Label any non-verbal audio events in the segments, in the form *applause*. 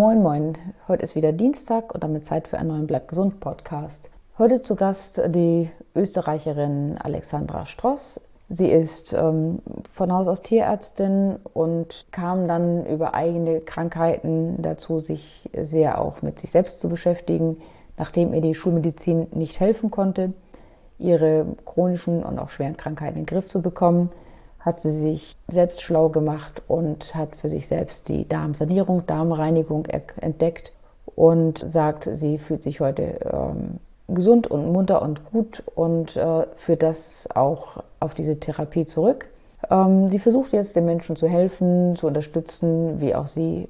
Moin, moin. Heute ist wieder Dienstag und damit Zeit für einen neuen Bleib gesund Podcast. Heute zu Gast die Österreicherin Alexandra Stross. Sie ist ähm, von Haus aus Tierärztin und kam dann über eigene Krankheiten dazu, sich sehr auch mit sich selbst zu beschäftigen, nachdem ihr die Schulmedizin nicht helfen konnte, ihre chronischen und auch schweren Krankheiten in den Griff zu bekommen hat sie sich selbst schlau gemacht und hat für sich selbst die Darmsanierung, Darmreinigung entdeckt und sagt, sie fühlt sich heute ähm, gesund und munter und gut und äh, führt das auch auf diese Therapie zurück. Ähm, sie versucht jetzt den Menschen zu helfen, zu unterstützen, wie auch sie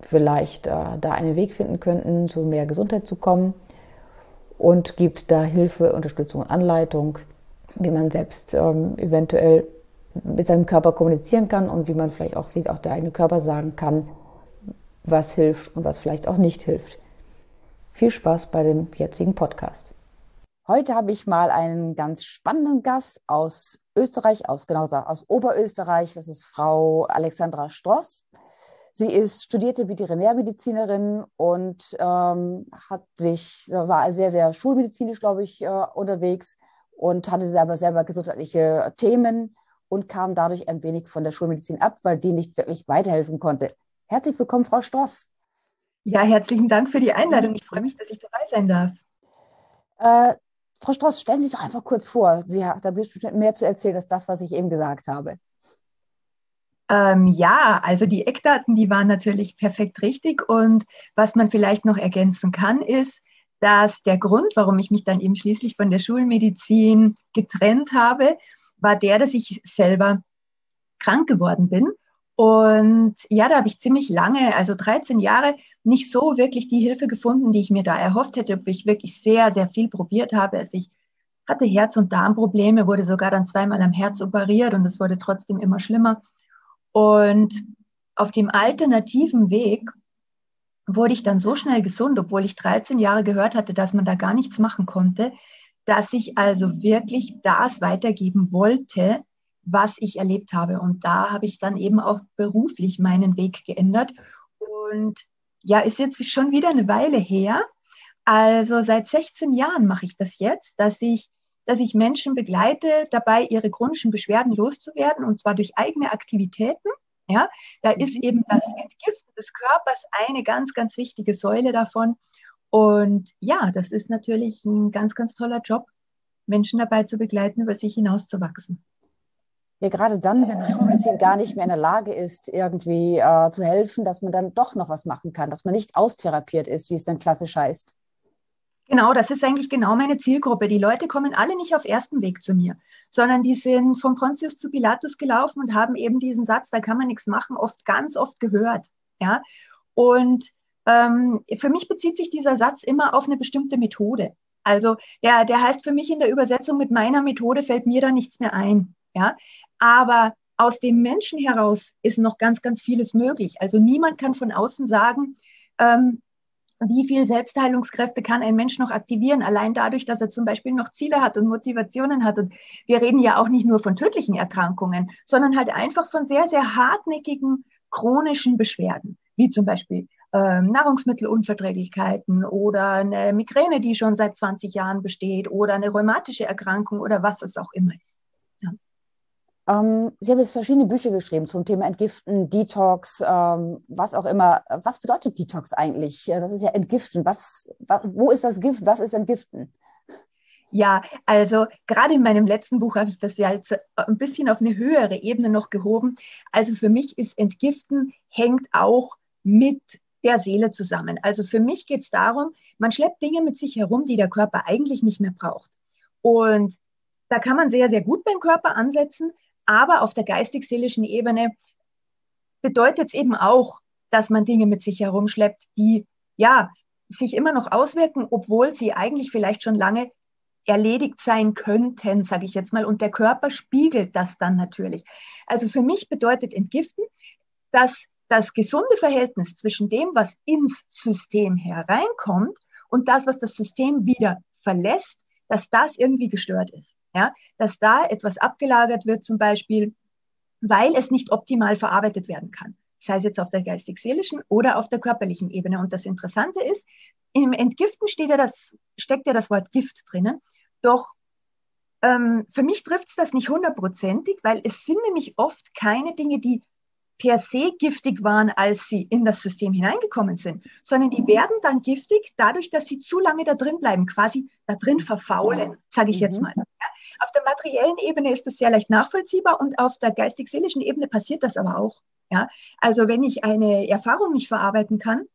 vielleicht äh, da einen Weg finden könnten, zu mehr Gesundheit zu kommen und gibt da Hilfe, Unterstützung und Anleitung, wie man selbst ähm, eventuell mit seinem Körper kommunizieren kann und wie man vielleicht auch, wie auch der eigene Körper sagen kann, was hilft und was vielleicht auch nicht hilft. Viel Spaß bei dem jetzigen Podcast. Heute habe ich mal einen ganz spannenden Gast aus Österreich, aus genau aus Oberösterreich. Das ist Frau Alexandra Stross. Sie ist studierte Veterinärmedizinerin und ähm, hat sich, war sehr, sehr schulmedizinisch, glaube ich, äh, unterwegs und hatte selber, selber gesundheitliche Themen und kam dadurch ein wenig von der Schulmedizin ab, weil die nicht wirklich weiterhelfen konnte. Herzlich willkommen, Frau Stoss. Ja, herzlichen Dank für die Einladung. Ich freue mich, dass ich dabei sein darf. Äh, Frau Stoss, stellen Sie sich doch einfach kurz vor. Sie, da wird bestimmt mehr zu erzählen als das, was ich eben gesagt habe. Ähm, ja, also die Eckdaten, die waren natürlich perfekt richtig. Und was man vielleicht noch ergänzen kann, ist, dass der Grund, warum ich mich dann eben schließlich von der Schulmedizin getrennt habe, war der, dass ich selber krank geworden bin. Und ja, da habe ich ziemlich lange, also 13 Jahre, nicht so wirklich die Hilfe gefunden, die ich mir da erhofft hätte, ob ich wirklich sehr, sehr viel probiert habe. Also ich hatte Herz- und Darmprobleme, wurde sogar dann zweimal am Herz operiert und es wurde trotzdem immer schlimmer. Und auf dem alternativen Weg wurde ich dann so schnell gesund, obwohl ich 13 Jahre gehört hatte, dass man da gar nichts machen konnte, dass ich also wirklich das weitergeben wollte, was ich erlebt habe. Und da habe ich dann eben auch beruflich meinen Weg geändert. Und ja, ist jetzt schon wieder eine Weile her. Also seit 16 Jahren mache ich das jetzt, dass ich, dass ich Menschen begleite, dabei ihre chronischen Beschwerden loszuwerden und zwar durch eigene Aktivitäten. Ja, da ist mhm. eben das Entgiften des Körpers eine ganz, ganz wichtige Säule davon. Und ja, das ist natürlich ein ganz, ganz toller Job, Menschen dabei zu begleiten, über sich hinauszuwachsen. Ja, gerade dann, wenn die Schulmedizin gar nicht mehr in der Lage ist, irgendwie äh, zu helfen, dass man dann doch noch was machen kann, dass man nicht austherapiert ist, wie es dann klassisch heißt. Genau, das ist eigentlich genau meine Zielgruppe. Die Leute kommen alle nicht auf ersten Weg zu mir, sondern die sind von Pontius zu Pilatus gelaufen und haben eben diesen Satz, da kann man nichts machen, oft ganz oft gehört. Ja, und ähm, für mich bezieht sich dieser Satz immer auf eine bestimmte Methode. Also der, der heißt für mich in der Übersetzung, mit meiner Methode fällt mir da nichts mehr ein. Ja? Aber aus dem Menschen heraus ist noch ganz, ganz vieles möglich. Also niemand kann von außen sagen, ähm, wie viel Selbstheilungskräfte kann ein Mensch noch aktivieren, allein dadurch, dass er zum Beispiel noch Ziele hat und Motivationen hat. Und wir reden ja auch nicht nur von tödlichen Erkrankungen, sondern halt einfach von sehr, sehr hartnäckigen chronischen Beschwerden, wie zum Beispiel ähm, Nahrungsmittelunverträglichkeiten oder eine Migräne, die schon seit 20 Jahren besteht oder eine rheumatische Erkrankung oder was es auch immer ist. Ja. Ähm, Sie haben jetzt verschiedene Bücher geschrieben zum Thema Entgiften, Detox, ähm, was auch immer. Was bedeutet Detox eigentlich? Das ist ja Entgiften. Was, was, wo ist das Gift? Was ist Entgiften? Ja, also gerade in meinem letzten Buch habe ich das ja jetzt ein bisschen auf eine höhere Ebene noch gehoben. Also für mich ist Entgiften hängt auch mit der Seele zusammen. Also für mich geht es darum, man schleppt Dinge mit sich herum, die der Körper eigentlich nicht mehr braucht. Und da kann man sehr, sehr gut beim Körper ansetzen, aber auf der geistig-seelischen Ebene bedeutet es eben auch, dass man Dinge mit sich herumschleppt, die ja sich immer noch auswirken, obwohl sie eigentlich vielleicht schon lange erledigt sein könnten, sage ich jetzt mal. Und der Körper spiegelt das dann natürlich. Also für mich bedeutet Entgiften, dass das gesunde Verhältnis zwischen dem, was ins System hereinkommt und das, was das System wieder verlässt, dass das irgendwie gestört ist. Ja, dass da etwas abgelagert wird, zum Beispiel, weil es nicht optimal verarbeitet werden kann. sei es jetzt auf der geistig-seelischen oder auf der körperlichen Ebene. Und das Interessante ist, im Entgiften steht ja das, steckt ja das Wort Gift drinnen. Doch ähm, für mich trifft es das nicht hundertprozentig, weil es sind nämlich oft keine Dinge, die per se giftig waren, als sie in das System hineingekommen sind, sondern die werden dann giftig dadurch, dass sie zu lange da drin bleiben, quasi da drin verfaulen, sage ich mhm. jetzt mal. Auf der materiellen Ebene ist das sehr leicht nachvollziehbar und auf der geistig-seelischen Ebene passiert das aber auch. Ja? Also wenn ich eine Erfahrung nicht verarbeiten kann,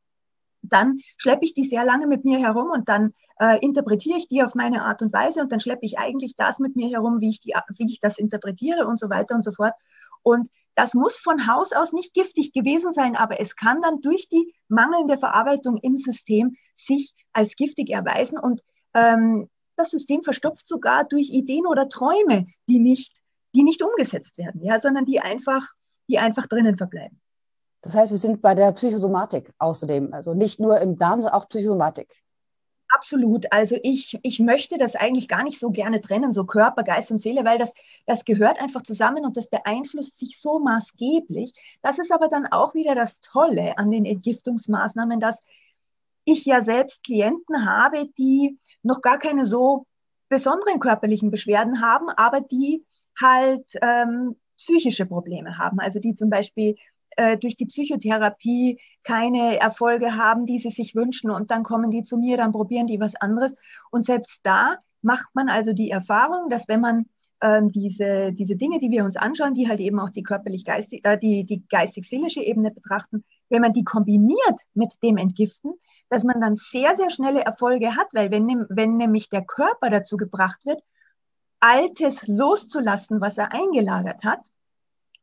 dann schleppe ich die sehr lange mit mir herum und dann äh, interpretiere ich die auf meine Art und Weise und dann schleppe ich eigentlich das mit mir herum, wie ich, die, wie ich das interpretiere und so weiter und so fort. Und das muss von Haus aus nicht giftig gewesen sein, aber es kann dann durch die mangelnde Verarbeitung im System sich als giftig erweisen und ähm, das System verstopft sogar durch Ideen oder Träume, die nicht, die nicht umgesetzt werden, ja, sondern die einfach, die einfach drinnen verbleiben. Das heißt, wir sind bei der Psychosomatik außerdem, also nicht nur im Darm, sondern auch Psychosomatik. Absolut. Also ich, ich möchte das eigentlich gar nicht so gerne trennen, so Körper, Geist und Seele, weil das, das gehört einfach zusammen und das beeinflusst sich so maßgeblich. Das ist aber dann auch wieder das Tolle an den Entgiftungsmaßnahmen, dass ich ja selbst Klienten habe, die noch gar keine so besonderen körperlichen Beschwerden haben, aber die halt ähm, psychische Probleme haben. Also die zum Beispiel äh, durch die Psychotherapie keine Erfolge haben, die sie sich wünschen und dann kommen die zu mir, dann probieren die was anderes. Und selbst da macht man also die Erfahrung, dass wenn man ähm, diese, diese Dinge, die wir uns anschauen, die halt eben auch die körperlich-geistig, äh, die, die geistig-seelische Ebene betrachten, wenn man die kombiniert mit dem Entgiften, dass man dann sehr, sehr schnelle Erfolge hat, weil wenn, wenn nämlich der Körper dazu gebracht wird, Altes loszulassen, was er eingelagert hat,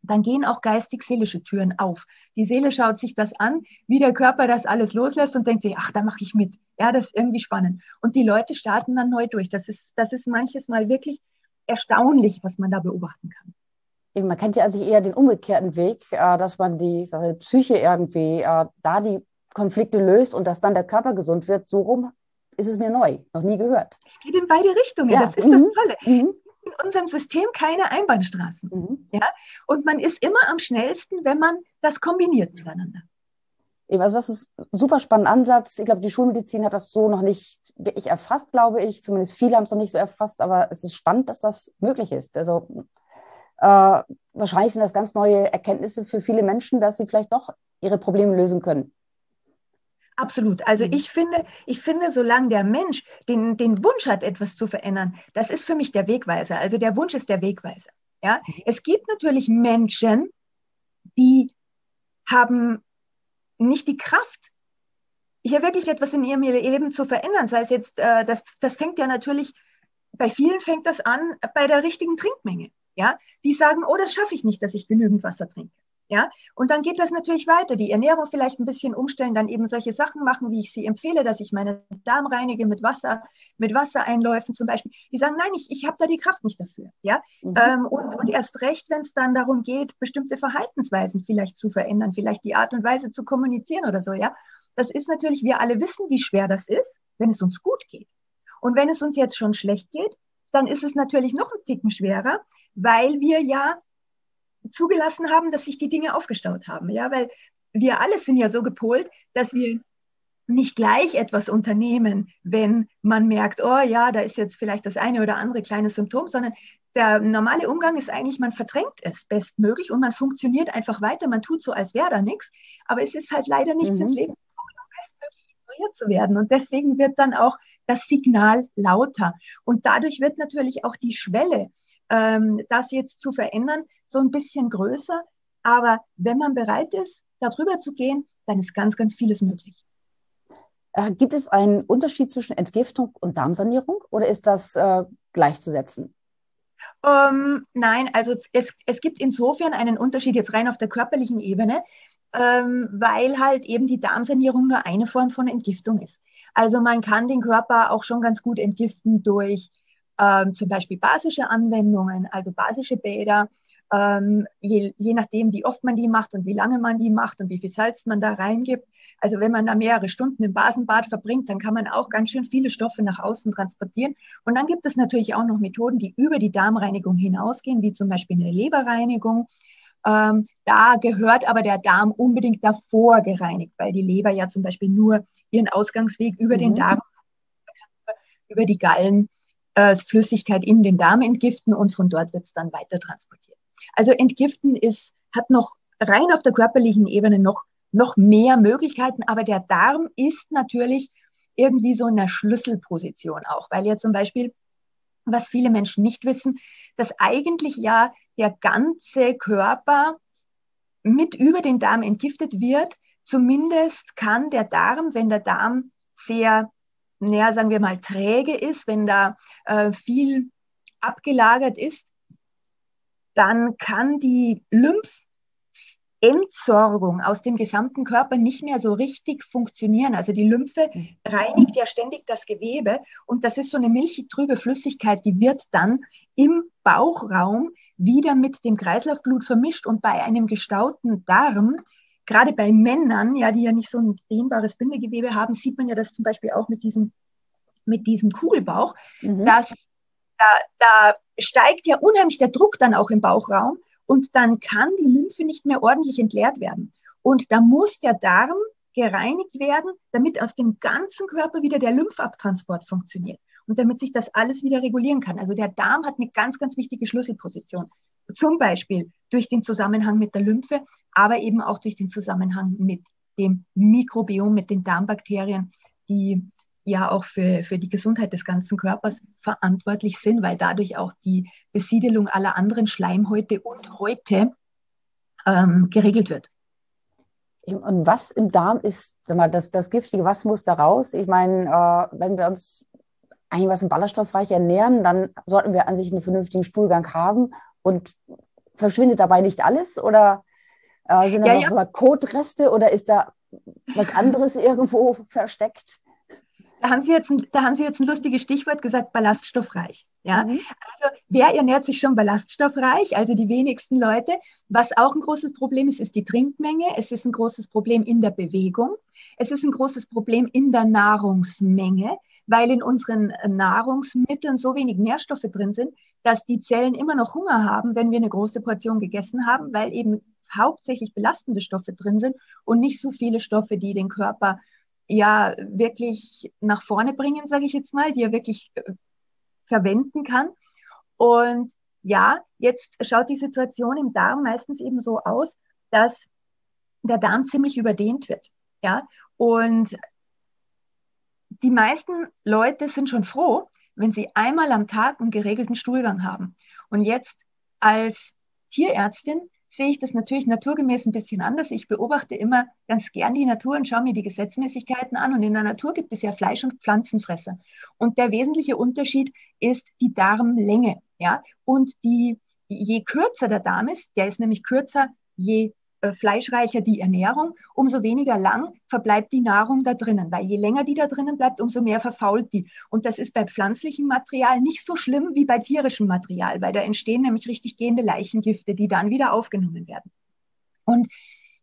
dann gehen auch geistig-seelische Türen auf. Die Seele schaut sich das an, wie der Körper das alles loslässt und denkt sich, ach, da mache ich mit. Ja, das ist irgendwie spannend. Und die Leute starten dann neu durch. Das ist, das ist manches Mal wirklich erstaunlich, was man da beobachten kann. Man kennt ja sich eher den umgekehrten Weg, äh, dass man die, die Psyche irgendwie äh, da die Konflikte löst und dass dann der Körper gesund wird. So rum ist es mir neu, noch nie gehört. Es geht in beide Richtungen, ja. das ist mhm. das Tolle. Mhm in unserem System keine Einbahnstraßen. Mhm. Ja? Und man ist immer am schnellsten, wenn man das kombiniert miteinander. Also das ist ein super spannender Ansatz. Ich glaube, die Schulmedizin hat das so noch nicht wirklich erfasst, glaube ich. Zumindest viele haben es noch nicht so erfasst, aber es ist spannend, dass das möglich ist. Also äh, wahrscheinlich sind das ganz neue Erkenntnisse für viele Menschen, dass sie vielleicht doch ihre Probleme lösen können. Absolut. Also mhm. ich finde, ich finde, solange der Mensch den, den Wunsch hat, etwas zu verändern, das ist für mich der Wegweiser. Also der Wunsch ist der Wegweiser. Ja, mhm. es gibt natürlich Menschen, die haben nicht die Kraft, hier wirklich etwas in ihrem Leben zu verändern. Sei es jetzt, äh, das, das fängt ja natürlich, bei vielen fängt das an bei der richtigen Trinkmenge. Ja, die sagen, oh, das schaffe ich nicht, dass ich genügend Wasser trinke. Ja, und dann geht das natürlich weiter. Die Ernährung vielleicht ein bisschen umstellen, dann eben solche Sachen machen, wie ich sie empfehle, dass ich meine Darm reinige mit Wasser, mit Wassereinläufen zum Beispiel. Die sagen, nein, ich, ich habe da die Kraft nicht dafür. Ja, mhm. ähm, und, und erst recht, wenn es dann darum geht, bestimmte Verhaltensweisen vielleicht zu verändern, vielleicht die Art und Weise zu kommunizieren oder so. Ja, das ist natürlich, wir alle wissen, wie schwer das ist, wenn es uns gut geht. Und wenn es uns jetzt schon schlecht geht, dann ist es natürlich noch ein Ticken schwerer, weil wir ja zugelassen haben, dass sich die Dinge aufgestaut haben. Ja, weil wir alle sind ja so gepolt, dass wir nicht gleich etwas unternehmen, wenn man merkt, oh ja, da ist jetzt vielleicht das eine oder andere kleine Symptom, sondern der normale Umgang ist eigentlich, man verdrängt es bestmöglich und man funktioniert einfach weiter, man tut so, als wäre da nichts, aber es ist halt leider nichts mhm. ins Leben gekommen, um bestmöglich ignoriert zu werden. Und deswegen wird dann auch das Signal lauter. Und dadurch wird natürlich auch die Schwelle, ähm, das jetzt zu verändern, so ein bisschen größer. Aber wenn man bereit ist, darüber zu gehen, dann ist ganz, ganz vieles möglich. Äh, gibt es einen Unterschied zwischen Entgiftung und Darmsanierung oder ist das äh, gleichzusetzen? Ähm, nein, also es, es gibt insofern einen Unterschied jetzt rein auf der körperlichen Ebene, ähm, weil halt eben die Darmsanierung nur eine Form von Entgiftung ist. Also man kann den Körper auch schon ganz gut entgiften durch ähm, zum Beispiel basische Anwendungen, also basische Bäder, ähm, je, je nachdem, wie oft man die macht und wie lange man die macht und wie viel Salz man da reingibt. Also wenn man da mehrere Stunden im Basenbad verbringt, dann kann man auch ganz schön viele Stoffe nach außen transportieren. Und dann gibt es natürlich auch noch Methoden, die über die Darmreinigung hinausgehen, wie zum Beispiel eine Leberreinigung. Ähm, da gehört aber der Darm unbedingt davor gereinigt, weil die Leber ja zum Beispiel nur ihren Ausgangsweg über mhm. den Darm, über die Gallen äh, Flüssigkeit in den Darm entgiften und von dort wird es dann weiter transportiert. Also entgiften ist, hat noch rein auf der körperlichen Ebene noch, noch mehr Möglichkeiten, aber der Darm ist natürlich irgendwie so in einer Schlüsselposition auch, weil ja zum Beispiel, was viele Menschen nicht wissen, dass eigentlich ja der ganze Körper mit über den Darm entgiftet wird. Zumindest kann der Darm, wenn der Darm sehr, naja, sagen wir mal, träge ist, wenn da äh, viel abgelagert ist, dann kann die Lymph Entsorgung aus dem gesamten Körper nicht mehr so richtig funktionieren. Also die Lymphe mhm. reinigt ja ständig das Gewebe und das ist so eine milchig trübe Flüssigkeit, die wird dann im Bauchraum wieder mit dem Kreislaufblut vermischt und bei einem gestauten Darm, gerade bei Männern, ja, die ja nicht so ein dehnbares Bindegewebe haben, sieht man ja das zum Beispiel auch mit diesem, mit diesem Kugelbauch, mhm. dass da, da steigt ja unheimlich der Druck dann auch im Bauchraum und dann kann die Lymphe nicht mehr ordentlich entleert werden. Und da muss der Darm gereinigt werden, damit aus dem ganzen Körper wieder der Lymphabtransport funktioniert und damit sich das alles wieder regulieren kann. Also der Darm hat eine ganz, ganz wichtige Schlüsselposition. Zum Beispiel durch den Zusammenhang mit der Lymphe, aber eben auch durch den Zusammenhang mit dem Mikrobiom, mit den Darmbakterien, die ja auch für, für die Gesundheit des ganzen Körpers verantwortlich sind, weil dadurch auch die Besiedelung aller anderen Schleimhäute und Häute ähm, geregelt wird. Und was im Darm ist, sag mal, das, das Giftige, was muss da raus? Ich meine, äh, wenn wir uns einigermaßen ballaststoffreich ernähren, dann sollten wir an sich einen vernünftigen Stuhlgang haben und verschwindet dabei nicht alles? Oder äh, sind da ja, noch ja. so Kotreste oder ist da was anderes irgendwo versteckt? Da haben Sie jetzt ein, da haben Sie jetzt ein lustiges Stichwort gesagt, ballaststoffreich. Ja, mhm. also wer ernährt sich schon ballaststoffreich? Also die wenigsten Leute. Was auch ein großes Problem ist, ist die Trinkmenge. Es ist ein großes Problem in der Bewegung. Es ist ein großes Problem in der Nahrungsmenge, weil in unseren Nahrungsmitteln so wenig Nährstoffe drin sind, dass die Zellen immer noch Hunger haben, wenn wir eine große Portion gegessen haben, weil eben hauptsächlich belastende Stoffe drin sind und nicht so viele Stoffe, die den Körper ja wirklich nach vorne bringen, sage ich jetzt mal, die er wirklich äh, verwenden kann. Und ja, jetzt schaut die Situation im Darm meistens eben so aus, dass der Darm ziemlich überdehnt wird. Ja, und die meisten Leute sind schon froh, wenn sie einmal am Tag einen geregelten Stuhlgang haben. Und jetzt als Tierärztin sehe ich das natürlich naturgemäß ein bisschen anders. Ich beobachte immer ganz gern die Natur und schaue mir die Gesetzmäßigkeiten an. Und in der Natur gibt es ja Fleisch- und Pflanzenfresser. Und der wesentliche Unterschied ist die Darmlänge. Ja? Und die, je kürzer der Darm ist, der ist nämlich kürzer, je fleischreicher die Ernährung, umso weniger lang verbleibt die Nahrung da drinnen, weil je länger die da drinnen bleibt, umso mehr verfault die. Und das ist bei pflanzlichem Material nicht so schlimm wie bei tierischem Material, weil da entstehen nämlich richtig gehende Leichengifte, die dann wieder aufgenommen werden. Und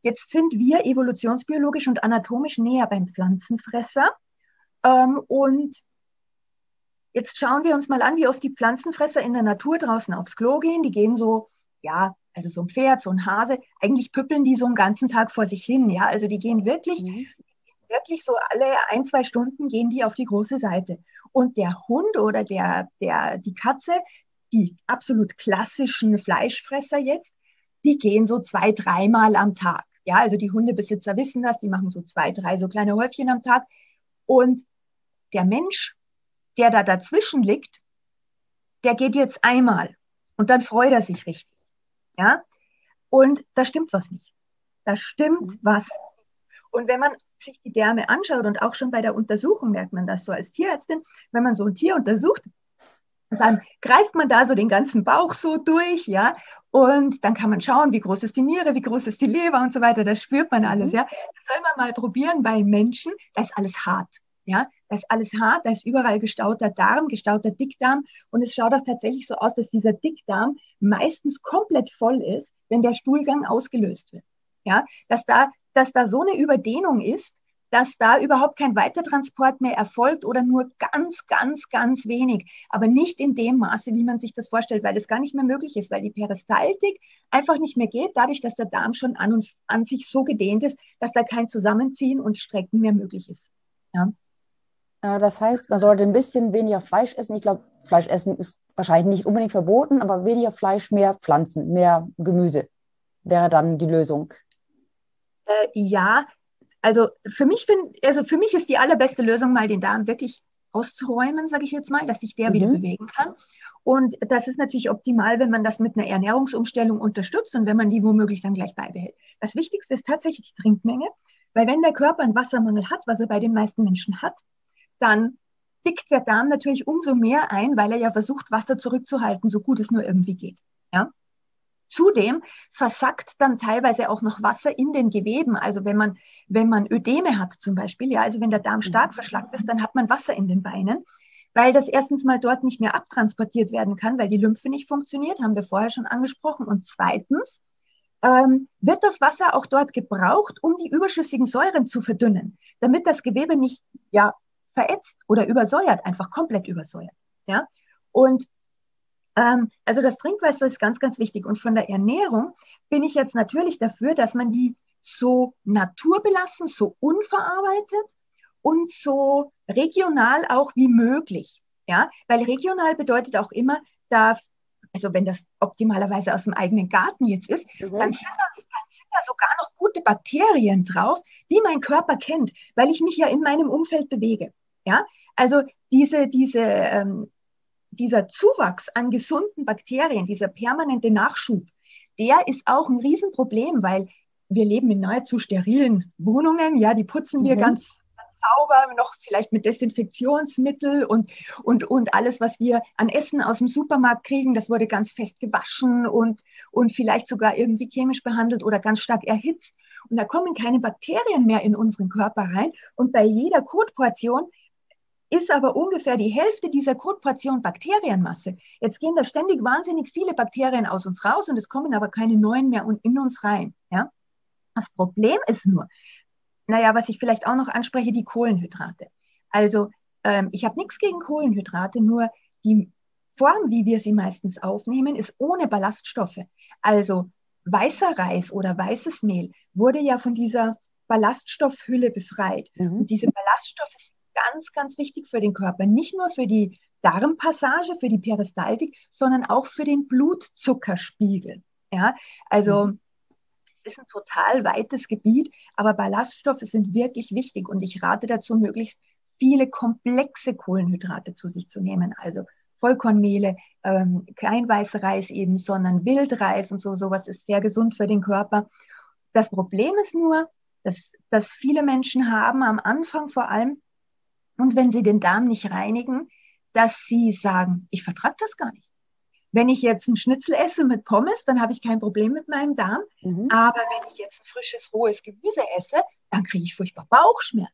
jetzt sind wir evolutionsbiologisch und anatomisch näher beim Pflanzenfresser. Ähm, und jetzt schauen wir uns mal an, wie oft die Pflanzenfresser in der Natur draußen aufs Klo gehen. Die gehen so, ja, also so ein Pferd, so ein Hase, eigentlich püppeln die so einen ganzen Tag vor sich hin, ja, also die gehen wirklich, mhm. wirklich so alle ein, zwei Stunden gehen die auf die große Seite. Und der Hund oder der, der, die Katze, die absolut klassischen Fleischfresser jetzt, die gehen so zwei, dreimal am Tag. Ja, also die Hundebesitzer wissen das, die machen so zwei, drei so kleine Häufchen am Tag. Und der Mensch, der da dazwischen liegt, der geht jetzt einmal und dann freut er sich richtig. Ja? Und da stimmt was nicht. Da stimmt mhm. was. Und wenn man sich die Därme anschaut und auch schon bei der Untersuchung merkt man das so als Tierärztin, wenn man so ein Tier untersucht, dann greift man da so den ganzen Bauch so durch, ja, und dann kann man schauen, wie groß ist die Niere, wie groß ist die Leber und so weiter. Das spürt man alles, mhm. ja. Das soll man mal probieren bei Menschen. Da ist alles hart. Ja, das ist alles hart, da ist überall gestauter Darm, gestauter Dickdarm und es schaut auch tatsächlich so aus, dass dieser Dickdarm meistens komplett voll ist, wenn der Stuhlgang ausgelöst wird. Ja, dass da, dass da so eine Überdehnung ist, dass da überhaupt kein Weitertransport mehr erfolgt oder nur ganz, ganz, ganz wenig, aber nicht in dem Maße, wie man sich das vorstellt, weil das gar nicht mehr möglich ist, weil die Peristaltik einfach nicht mehr geht, dadurch, dass der Darm schon an und an sich so gedehnt ist, dass da kein Zusammenziehen und Strecken mehr möglich ist. Ja. Das heißt, man sollte ein bisschen weniger Fleisch essen. Ich glaube, Fleisch essen ist wahrscheinlich nicht unbedingt verboten, aber weniger Fleisch, mehr Pflanzen, mehr Gemüse wäre dann die Lösung. Äh, ja, also für mich find, also für mich ist die allerbeste Lösung, mal den Darm wirklich auszuräumen, sage ich jetzt mal, dass sich der mhm. wieder bewegen kann. Und das ist natürlich optimal, wenn man das mit einer Ernährungsumstellung unterstützt und wenn man die womöglich dann gleich beibehält. Das Wichtigste ist tatsächlich die Trinkmenge, weil wenn der Körper einen Wassermangel hat, was er bei den meisten Menschen hat, dann dickt der Darm natürlich umso mehr ein, weil er ja versucht, Wasser zurückzuhalten, so gut es nur irgendwie geht. Ja? Zudem versackt dann teilweise auch noch Wasser in den Geweben. Also wenn man, wenn man Ödeme hat zum Beispiel, ja, also wenn der Darm stark verschlackt ist, dann hat man Wasser in den Beinen, weil das erstens mal dort nicht mehr abtransportiert werden kann, weil die Lymphe nicht funktioniert, haben wir vorher schon angesprochen. Und zweitens ähm, wird das Wasser auch dort gebraucht, um die überschüssigen Säuren zu verdünnen, damit das Gewebe nicht ja, verätzt oder übersäuert, einfach komplett übersäuert. Ja? Und ähm, also das Trinkwasser ist ganz, ganz wichtig. Und von der Ernährung bin ich jetzt natürlich dafür, dass man die so naturbelassen, so unverarbeitet und so regional auch wie möglich. Ja, weil regional bedeutet auch immer, da, also wenn das optimalerweise aus dem eigenen Garten jetzt ist, mhm. dann, sind das, dann sind da sogar noch gute Bakterien drauf, die mein Körper kennt, weil ich mich ja in meinem Umfeld bewege. Ja, also diese, diese ähm, dieser Zuwachs an gesunden Bakterien, dieser permanente Nachschub, der ist auch ein Riesenproblem, weil wir leben in nahezu sterilen Wohnungen. Ja, die putzen wir mhm. ganz, sauber, noch vielleicht mit Desinfektionsmittel und, und, und alles, was wir an Essen aus dem Supermarkt kriegen, das wurde ganz fest gewaschen und, und vielleicht sogar irgendwie chemisch behandelt oder ganz stark erhitzt. Und da kommen keine Bakterien mehr in unseren Körper rein. Und bei jeder Kotportion ist aber ungefähr die Hälfte dieser Kotportion Bakterienmasse. Jetzt gehen da ständig wahnsinnig viele Bakterien aus uns raus und es kommen aber keine neuen mehr in uns rein. Ja? Das Problem ist nur, naja, was ich vielleicht auch noch anspreche, die Kohlenhydrate. Also ähm, ich habe nichts gegen Kohlenhydrate, nur die Form, wie wir sie meistens aufnehmen, ist ohne Ballaststoffe. Also weißer Reis oder weißes Mehl wurde ja von dieser Ballaststoffhülle befreit. Mhm. Und diese Ballaststoffe sind ganz, ganz wichtig für den Körper. Nicht nur für die Darmpassage, für die Peristaltik, sondern auch für den Blutzuckerspiegel. Ja, also mhm. es ist ein total weites Gebiet, aber Ballaststoffe sind wirklich wichtig und ich rate dazu, möglichst viele komplexe Kohlenhydrate zu sich zu nehmen. Also Vollkornmehle, ähm, kein weißer Reis eben, sondern Wildreis und so, sowas ist sehr gesund für den Körper. Das Problem ist nur, dass, dass viele Menschen haben am Anfang vor allem und wenn sie den Darm nicht reinigen, dass sie sagen, ich vertrage das gar nicht. Wenn ich jetzt einen Schnitzel esse mit Pommes, dann habe ich kein Problem mit meinem Darm. Mhm. Aber wenn ich jetzt ein frisches, rohes Gemüse esse, dann kriege ich furchtbar Bauchschmerzen.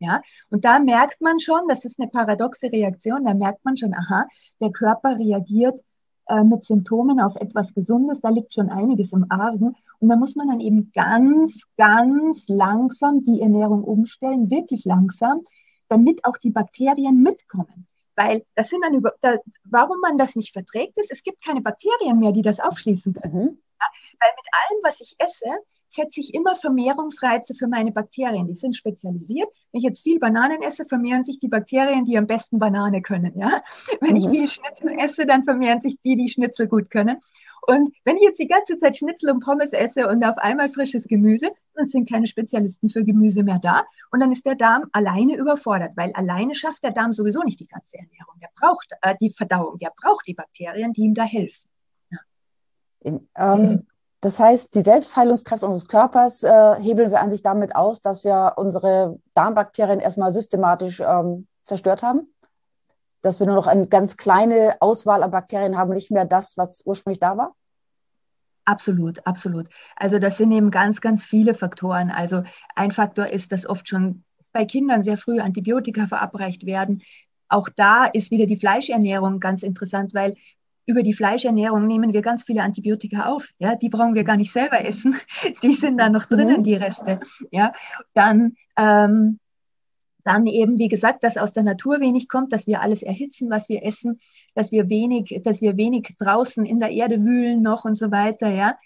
Ja, und da merkt man schon, das ist eine paradoxe Reaktion, da merkt man schon, aha, der Körper reagiert äh, mit Symptomen auf etwas Gesundes, da liegt schon einiges im Argen. Und da muss man dann eben ganz, ganz langsam die Ernährung umstellen, wirklich langsam, damit auch die Bakterien mitkommen. Weil das sind dann über, da, warum man das nicht verträgt, ist, es gibt keine Bakterien mehr, die das aufschließen können. Mhm. Ja, weil mit allem, was ich esse, setze ich immer Vermehrungsreize für meine Bakterien. Die sind spezialisiert. Wenn ich jetzt viel Bananen esse, vermehren sich die Bakterien, die am besten Banane können. Ja? Wenn ich mhm. viel Schnitzel esse, dann vermehren sich die, die Schnitzel gut können. Und wenn ich jetzt die ganze Zeit Schnitzel und Pommes esse und auf einmal frisches Gemüse, dann sind keine Spezialisten für Gemüse mehr da. Und dann ist der Darm alleine überfordert, weil alleine schafft der Darm sowieso nicht die ganze Ernährung. Der braucht äh, die Verdauung, der braucht die Bakterien, die ihm da helfen. Ja. Ähm, das heißt, die Selbstheilungskräfte unseres Körpers äh, hebeln wir an sich damit aus, dass wir unsere Darmbakterien erstmal systematisch ähm, zerstört haben? Dass wir nur noch eine ganz kleine Auswahl an Bakterien haben, nicht mehr das, was ursprünglich da war? Absolut, absolut. Also das sind eben ganz, ganz viele Faktoren. Also ein Faktor ist, dass oft schon bei Kindern sehr früh Antibiotika verabreicht werden. Auch da ist wieder die Fleischernährung ganz interessant, weil über die Fleischernährung nehmen wir ganz viele Antibiotika auf. Ja, die brauchen wir gar nicht selber essen. *laughs* Die sind da noch drinnen, mhm. die Reste. Ja, dann, ähm, dann eben, wie gesagt, dass aus der Natur wenig kommt, dass wir alles erhitzen, was wir essen, dass wir wenig, dass wir wenig draußen in der Erde wühlen noch und so weiter. Ja,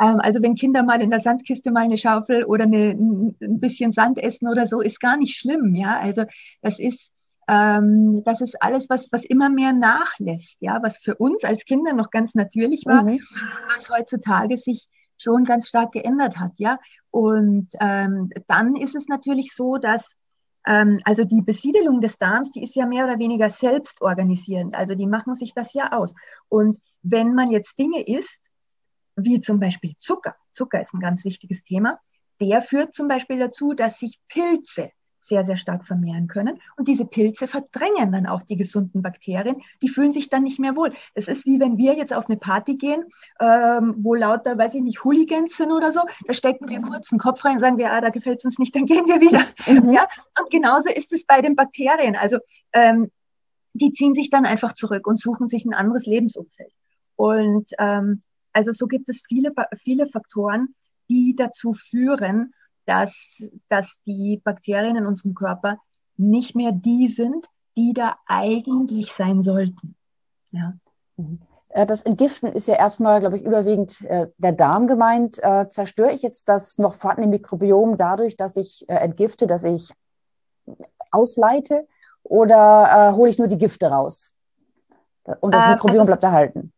ähm, also wenn Kinder mal in der Sandkiste mal eine Schaufel oder eine, ein bisschen Sand essen oder so, ist gar nicht schlimm. Ja, also das ist ähm, das ist alles, was, was immer mehr nachlässt, ja, was für uns als Kinder noch ganz natürlich war, mhm. was heutzutage sich schon ganz stark geändert hat, ja. Und ähm, dann ist es natürlich so, dass also die Besiedelung des Darms, die ist ja mehr oder weniger selbstorganisierend. Also die machen sich das ja aus. Und wenn man jetzt Dinge isst, wie zum Beispiel Zucker, Zucker ist ein ganz wichtiges Thema, der führt zum Beispiel dazu, dass sich Pilze sehr, sehr stark vermehren können. Und diese Pilze verdrängen dann auch die gesunden Bakterien. Die fühlen sich dann nicht mehr wohl. Es ist wie wenn wir jetzt auf eine Party gehen, ähm, wo lauter, weiß ich nicht, Hooligans sind oder so. Da stecken wir kurz den Kopf rein, sagen wir, ah, da gefällt es uns nicht, dann gehen wir wieder. Mhm. Ja? Und genauso ist es bei den Bakterien. Also ähm, die ziehen sich dann einfach zurück und suchen sich ein anderes Lebensumfeld. Und ähm, also so gibt es viele, viele Faktoren, die dazu führen, dass, dass die Bakterien in unserem Körper nicht mehr die sind, die da eigentlich sein sollten. Ja. Mhm. Äh, das Entgiften ist ja erstmal, glaube ich, überwiegend äh, der Darm gemeint. Äh, zerstöre ich jetzt das noch vorhandene Mikrobiom dadurch, dass ich äh, entgifte, dass ich ausleite oder hole ich nur die Gifte raus? Und das Mikrobiom also, bleibt erhalten.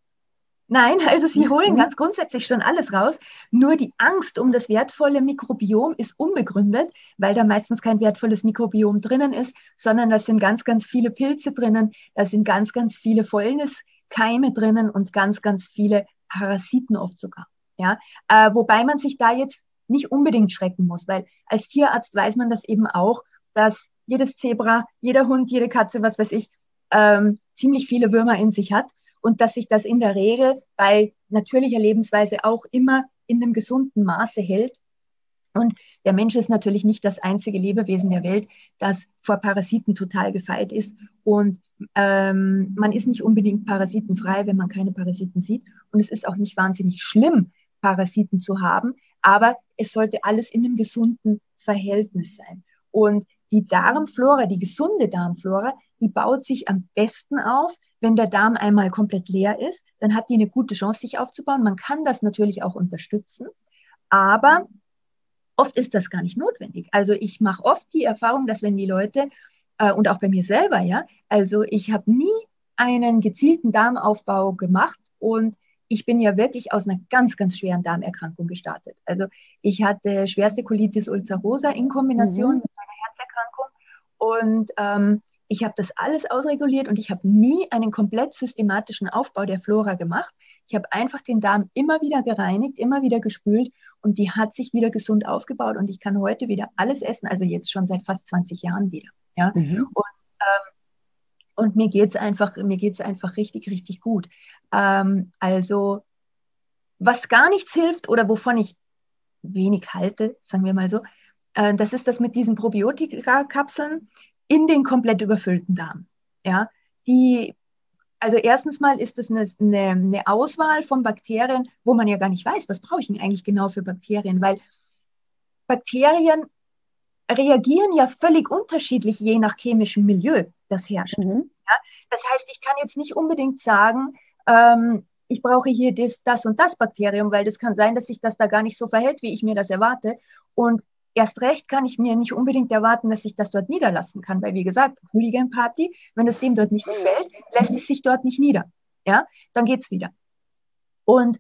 Nein, also sie holen mhm. ganz grundsätzlich schon alles raus. Nur die Angst um das wertvolle Mikrobiom ist unbegründet, weil da meistens kein wertvolles Mikrobiom drinnen ist, sondern da sind ganz, ganz viele Pilze drinnen, da sind ganz, ganz viele Fäulniskeime drinnen und ganz, ganz viele Parasiten oft sogar. Ja, äh, wobei man sich da jetzt nicht unbedingt schrecken muss, weil als Tierarzt weiß man das eben auch, dass jedes Zebra, jeder Hund, jede Katze, was weiß ich, ähm, ziemlich viele Würmer in sich hat und dass sich das in der Regel bei natürlicher Lebensweise auch immer in einem gesunden Maße hält. Und der Mensch ist natürlich nicht das einzige Lebewesen der Welt, das vor Parasiten total gefeit ist. Und ähm, man ist nicht unbedingt parasitenfrei, wenn man keine Parasiten sieht. Und es ist auch nicht wahnsinnig schlimm, Parasiten zu haben. Aber es sollte alles in einem gesunden Verhältnis sein. Und die Darmflora, die gesunde Darmflora, die baut sich am besten auf, wenn der Darm einmal komplett leer ist. Dann hat die eine gute Chance, sich aufzubauen. Man kann das natürlich auch unterstützen, aber oft ist das gar nicht notwendig. Also ich mache oft die Erfahrung, dass wenn die Leute äh, und auch bei mir selber, ja, also ich habe nie einen gezielten Darmaufbau gemacht und ich bin ja wirklich aus einer ganz, ganz schweren Darmerkrankung gestartet. Also ich hatte schwerste Colitis ulcerosa in Kombination mhm. mit einer Herzerkrankung und ähm, ich habe das alles ausreguliert und ich habe nie einen komplett systematischen Aufbau der Flora gemacht. Ich habe einfach den Darm immer wieder gereinigt, immer wieder gespült und die hat sich wieder gesund aufgebaut und ich kann heute wieder alles essen, also jetzt schon seit fast 20 Jahren wieder. Ja? Mhm. Und, ähm, und mir geht es einfach, einfach richtig, richtig gut. Ähm, also was gar nichts hilft oder wovon ich wenig halte, sagen wir mal so, äh, das ist das mit diesen Probiotika-Kapseln in den komplett überfüllten Darm. Ja, die, also erstens mal ist es eine, eine, eine Auswahl von Bakterien, wo man ja gar nicht weiß, was brauche ich denn eigentlich genau für Bakterien, weil Bakterien reagieren ja völlig unterschiedlich je nach chemischem Milieu, das herrscht. Mhm. Ja? Das heißt, ich kann jetzt nicht unbedingt sagen, ähm, ich brauche hier das, das und das Bakterium, weil das kann sein, dass sich das da gar nicht so verhält, wie ich mir das erwarte. Und erst recht kann ich mir nicht unbedingt erwarten, dass ich das dort niederlassen kann, weil wie gesagt, Hooligan Party, wenn es dem dort nicht gefällt, lässt es sich dort nicht nieder. Ja, dann geht's wieder. Und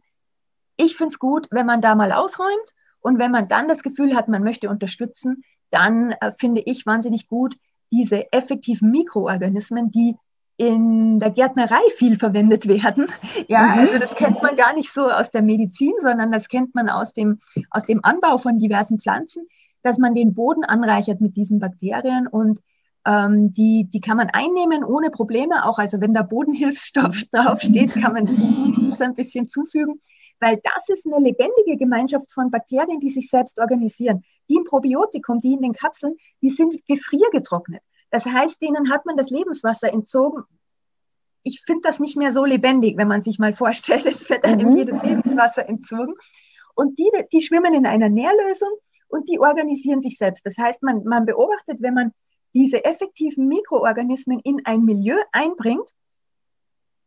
ich finde es gut, wenn man da mal ausräumt und wenn man dann das Gefühl hat, man möchte unterstützen, dann äh, finde ich wahnsinnig gut diese effektiven Mikroorganismen, die in der Gärtnerei viel verwendet werden. *laughs* Ja, mhm. also das kennt man gar nicht so aus der Medizin, sondern das kennt man aus dem, aus dem Anbau von diversen Pflanzen dass man den Boden anreichert mit diesen Bakterien und ähm, die, die kann man einnehmen ohne Probleme. Auch also wenn da Bodenhilfsstoff *laughs* draufsteht, kann man sich ein bisschen zufügen, weil das ist eine lebendige Gemeinschaft von Bakterien, die sich selbst organisieren. Die im Probiotikum, die in den Kapseln, die sind gefriergetrocknet. Das heißt, denen hat man das Lebenswasser entzogen, ich finde das nicht mehr so lebendig, wenn man sich mal vorstellt, es wird einem mhm. jedes Lebenswasser entzogen. Und die, die schwimmen in einer Nährlösung und die organisieren sich selbst. Das heißt, man, man beobachtet, wenn man diese effektiven Mikroorganismen in ein Milieu einbringt,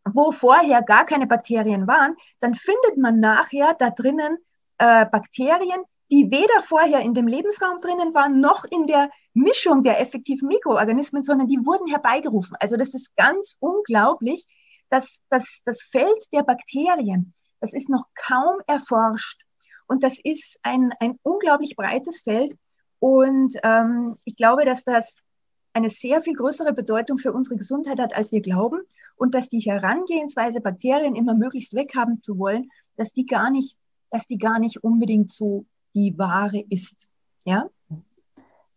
wo vorher gar keine Bakterien waren, dann findet man nachher da drinnen äh, Bakterien, die weder vorher in dem Lebensraum drinnen waren, noch in der Mischung der effektiven Mikroorganismen, sondern die wurden herbeigerufen. Also das ist ganz unglaublich, dass, dass das Feld der Bakterien, das ist noch kaum erforscht. Und das ist ein, ein unglaublich breites Feld. Und ähm, ich glaube, dass das eine sehr viel größere Bedeutung für unsere Gesundheit hat, als wir glauben. Und dass die Herangehensweise, Bakterien immer möglichst weghaben zu wollen, dass die gar nicht, dass die gar nicht unbedingt so die Ware ist. Ja?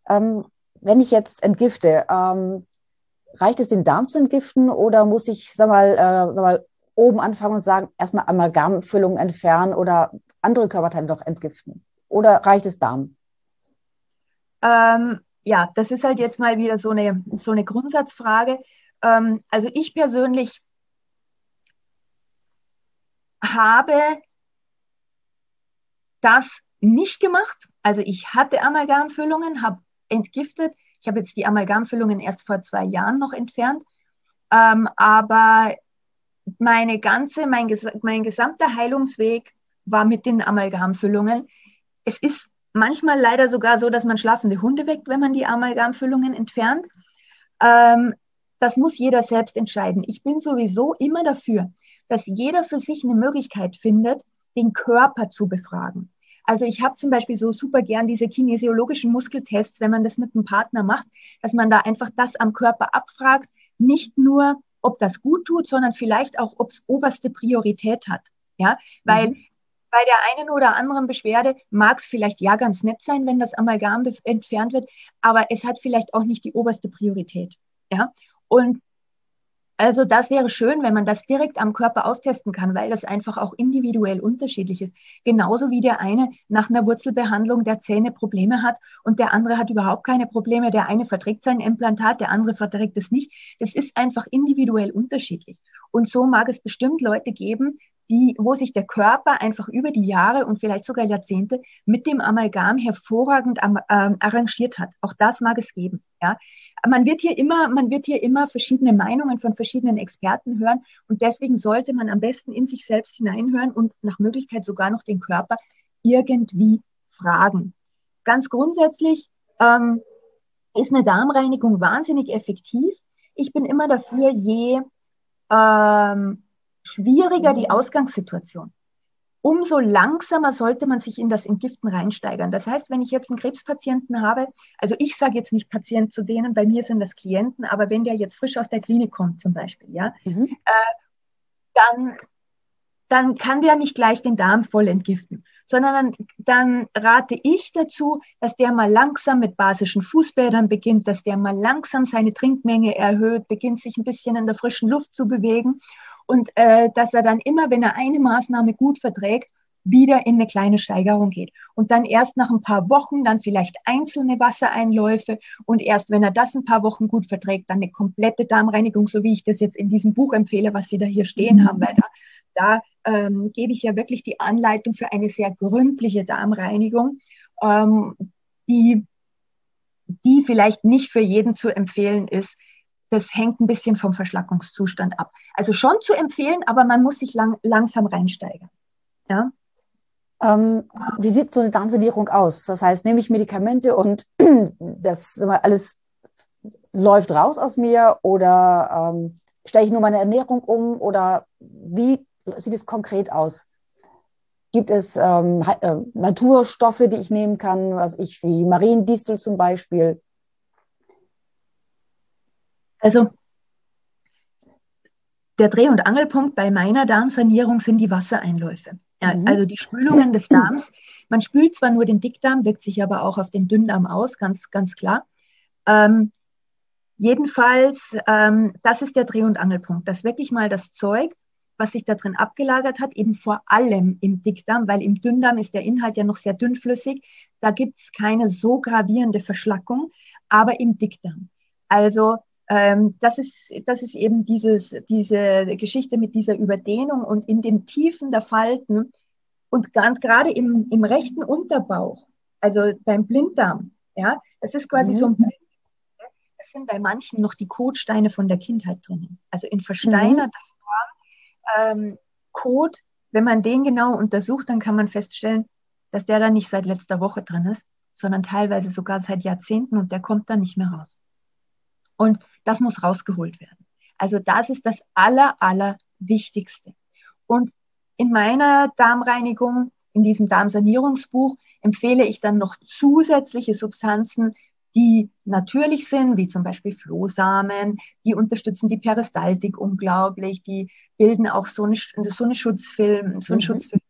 Ähm, wenn ich jetzt entgifte, ähm, reicht es, den Darm zu entgiften oder muss ich, sag mal, äh, sag mal oben anfangen und sagen, erstmal Amalgamfüllungen entfernen oder andere Körperteile doch entgiften? Oder reicht es Darm? Ähm, ja, das ist halt jetzt mal wieder so eine, so eine Grundsatzfrage. Ähm, also ich persönlich habe das nicht gemacht. Also ich hatte Amalgamfüllungen, habe entgiftet. Ich habe jetzt die Amalgamfüllungen erst vor zwei Jahren noch entfernt. Ähm, aber meine ganze, mein, mein gesamter Heilungsweg war mit den Amalgamfüllungen. Es ist manchmal leider sogar so, dass man schlafende Hunde weckt, wenn man die Amalgamfüllungen entfernt. Ähm, das muss jeder selbst entscheiden. Ich bin sowieso immer dafür, dass jeder für sich eine Möglichkeit findet, den Körper zu befragen. Also ich habe zum Beispiel so super gern diese kinesiologischen Muskeltests, wenn man das mit einem Partner macht, dass man da einfach das am Körper abfragt, nicht nur, ob das gut tut, sondern vielleicht auch, ob es oberste Priorität hat. Ja, weil mhm. Bei der einen oder anderen Beschwerde mag es vielleicht ja ganz nett sein, wenn das Amalgam entfernt wird, aber es hat vielleicht auch nicht die oberste Priorität. Ja, und also das wäre schön, wenn man das direkt am Körper austesten kann, weil das einfach auch individuell unterschiedlich ist. Genauso wie der eine nach einer Wurzelbehandlung der Zähne Probleme hat und der andere hat überhaupt keine Probleme. Der eine verträgt sein Implantat, der andere verträgt es nicht. Das ist einfach individuell unterschiedlich. Und so mag es bestimmt Leute geben, die, wo sich der Körper einfach über die Jahre und vielleicht sogar Jahrzehnte mit dem Amalgam hervorragend am, ähm, arrangiert hat. Auch das mag es geben. Ja, man wird hier immer, man wird hier immer verschiedene Meinungen von verschiedenen Experten hören und deswegen sollte man am besten in sich selbst hineinhören und nach Möglichkeit sogar noch den Körper irgendwie fragen. Ganz grundsätzlich ähm, ist eine Darmreinigung wahnsinnig effektiv. Ich bin immer dafür, je ähm, schwieriger die Ausgangssituation, umso langsamer sollte man sich in das Entgiften reinsteigern. Das heißt, wenn ich jetzt einen Krebspatienten habe, also ich sage jetzt nicht Patient zu denen, bei mir sind das Klienten, aber wenn der jetzt frisch aus der Klinik kommt zum Beispiel, ja, mhm. äh, dann, dann kann der nicht gleich den Darm voll entgiften, sondern dann, dann rate ich dazu, dass der mal langsam mit basischen Fußbädern beginnt, dass der mal langsam seine Trinkmenge erhöht, beginnt sich ein bisschen in der frischen Luft zu bewegen und äh, dass er dann immer, wenn er eine Maßnahme gut verträgt, wieder in eine kleine Steigerung geht. Und dann erst nach ein paar Wochen dann vielleicht einzelne Wassereinläufe und erst wenn er das ein paar Wochen gut verträgt, dann eine komplette Darmreinigung, so wie ich das jetzt in diesem Buch empfehle, was Sie da hier stehen mhm. haben, weil da, da ähm, gebe ich ja wirklich die Anleitung für eine sehr gründliche Darmreinigung, ähm, die, die vielleicht nicht für jeden zu empfehlen ist, das hängt ein bisschen vom Verschlackungszustand ab. Also schon zu empfehlen, aber man muss sich lang, langsam reinsteigern. Ja? Ähm, wie sieht so eine Darmsanierung aus? Das heißt, nehme ich Medikamente und *clears throat* das alles läuft raus aus mir oder ähm, stelle ich nur meine Ernährung um oder wie sieht es konkret aus? Gibt es ähm, äh, Naturstoffe, die ich nehmen kann, was ich wie Mariendistel zum Beispiel? Also der Dreh- und Angelpunkt bei meiner Darmsanierung sind die Wassereinläufe. Ja, mhm. Also die Spülungen des Darms. Man spült zwar nur den Dickdarm, wirkt sich aber auch auf den Dünndarm aus, ganz, ganz klar. Ähm, jedenfalls, ähm, das ist der Dreh- und Angelpunkt, dass wirklich mal das Zeug, was sich da drin abgelagert hat, eben vor allem im Dickdarm, weil im Dünndarm ist der Inhalt ja noch sehr dünnflüssig, da gibt es keine so gravierende Verschlackung, aber im Dickdarm. Also Ähm, das, ist, das ist eben dieses, diese Geschichte mit dieser Überdehnung und in den Tiefen der Falten und ganz, gerade im, im rechten Unterbauch, also beim Blinddarm, ja, das ist quasi mhm. so ein es sind bei manchen noch die Kotsteine von der Kindheit drinnen. Also in versteinerter mhm. Form ähm, Kot, wenn man den genau untersucht, dann kann man feststellen, dass der da nicht seit letzter Woche drin ist, sondern teilweise sogar seit Jahrzehnten und der kommt dann nicht mehr raus. Und das muss rausgeholt werden. Also das ist das Aller, Aller Wichtigste. Und in meiner Darmreinigung, in diesem Darmsanierungsbuch, empfehle ich dann noch zusätzliche Substanzen, die natürlich sind, wie zum Beispiel Flohsamen, die unterstützen die Peristaltik unglaublich, die bilden auch so eine, so eine Schutzfilm, so einen mhm. Schutzfilm.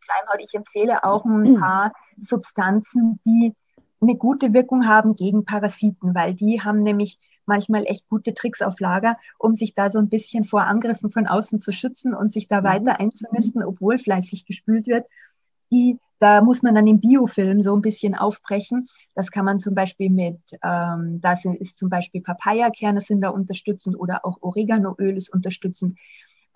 Schleimhaut. Ich empfehle auch ein *clears throat* paar Substanzen, die eine gute Wirkung haben gegen Parasiten, weil die haben nämlich manchmal echt gute Tricks auf Lager, um sich da so ein bisschen vor Angriffen von außen zu schützen und sich da mhm. weiter einzunisten, obwohl fleißig gespült wird. Die, da muss man dann im Biofilm so ein bisschen aufbrechen. Das kann man zum Beispiel mit, ähm, da ist zum Beispiel Papayakerne sind da unterstützend oder auch Oreganoöl ist unterstützend.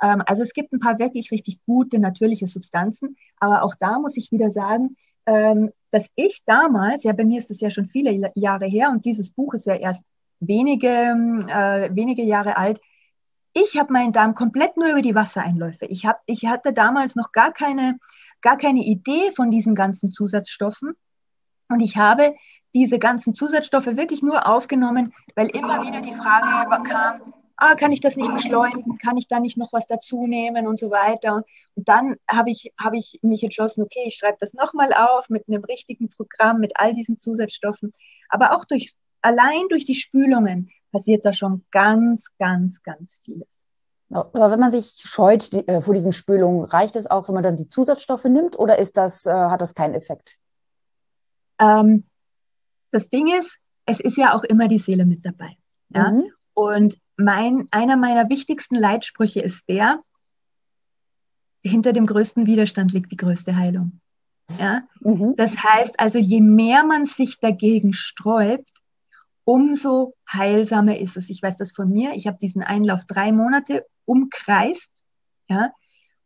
Ähm, also es gibt ein paar wirklich richtig gute natürliche Substanzen, aber auch da muss ich wieder sagen, ähm, dass ich damals, ja bei mir ist es ja schon viele Jahre her und dieses Buch ist ja erst wenige, äh, wenige Jahre alt, ich habe meinen Darm komplett nur über die Wassereinläufe. Ich, hab, ich hatte damals noch gar keine, gar keine Idee von diesen ganzen Zusatzstoffen. Und ich habe diese ganzen Zusatzstoffe wirklich nur aufgenommen, weil immer wieder die Frage kam, ah, kann ich das nicht beschleunigen, kann ich da nicht noch was dazu nehmen und so weiter. Und dann habe ich, hab ich mich entschlossen, okay, ich schreibe das nochmal auf mit einem richtigen Programm, mit all diesen Zusatzstoffen. Aber auch durch, allein durch die Spülungen passiert da schon ganz, ganz, ganz vieles. Aber wenn man sich scheut die, äh, vor diesen Spülungen, reicht es auch, wenn man dann die Zusatzstoffe nimmt oder ist das, äh, hat das keinen Effekt? Ähm, das Ding ist, es ist ja auch immer die Seele mit dabei. Ja? Mhm. Und mein, einer meiner wichtigsten Leitsprüche ist der, hinter dem größten Widerstand liegt die größte Heilung. Ja? Mhm. Das heißt also, je mehr man sich dagegen sträubt, umso heilsamer ist es. Ich weiß das von mir. Ich habe diesen Einlauf drei Monate umkreist. Ja?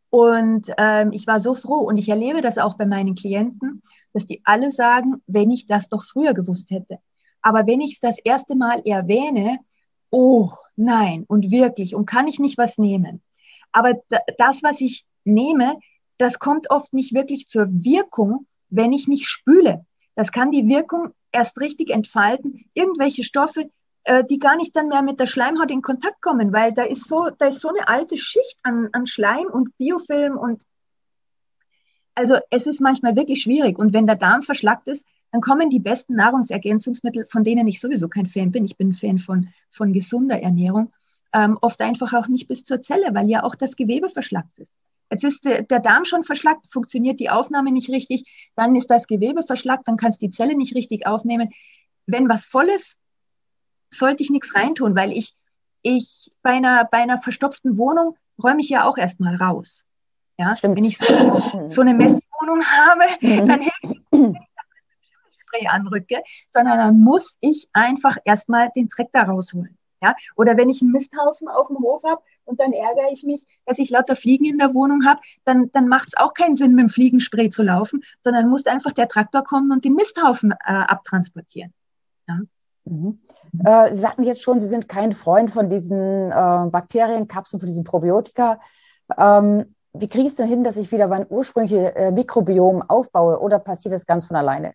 Und ähm, ich war so froh und ich erlebe das auch bei meinen Klienten, dass die alle sagen, wenn ich das doch früher gewusst hätte. Aber wenn ich es das erste Mal erwähne, oh nein, und wirklich, und kann ich nicht was nehmen. Aber das, was ich nehme, das kommt oft nicht wirklich zur Wirkung, wenn ich nicht spüle. Das kann die Wirkung erst richtig entfalten. Irgendwelche Stoffe, äh, die gar nicht dann mehr mit der Schleimhaut in Kontakt kommen, weil da ist so, da ist so eine alte Schicht an, an Schleim und Biofilm und also es ist manchmal wirklich schwierig. Und wenn der Darm verschlackt ist, dann kommen die besten Nahrungsergänzungsmittel, von denen ich sowieso kein Fan bin, ich bin ein Fan von, von gesunder Ernährung, ähm, oft einfach auch nicht bis zur Zelle, weil ja auch das Gewebe verschlackt ist. Jetzt ist der, der Darm schon verschlackt, funktioniert die Aufnahme nicht richtig, dann ist das Gewebe verschlackt, dann kannst du die Zelle nicht richtig aufnehmen. Wenn was voll ist, sollte ich nichts reintun, weil ich, ich bei einer, bei einer verstopften Wohnung räume ich ja auch erstmal raus. Ja, Stimmt. wenn ich so, so eine Messwohnung habe, mhm. dann hilft Spray anrücke, sondern dann muss ich einfach erstmal den Dreck da rausholen. Ja? Oder wenn ich einen Misthaufen auf dem Hof habe und dann ärgere ich mich, dass ich lauter Fliegen in der Wohnung habe, dann, dann macht es auch keinen Sinn, mit dem Fliegenspray zu laufen, sondern muss einfach der Traktor kommen und den Misthaufen äh, abtransportieren. Ja? Mhm. Äh, Sie sagten jetzt schon, Sie sind kein Freund von diesen äh, Bakterienkapseln, von diesen Probiotika. Ähm, wie kriege ich es denn hin, dass ich wieder mein ursprüngliches äh, Mikrobiom aufbaue oder passiert das ganz von alleine?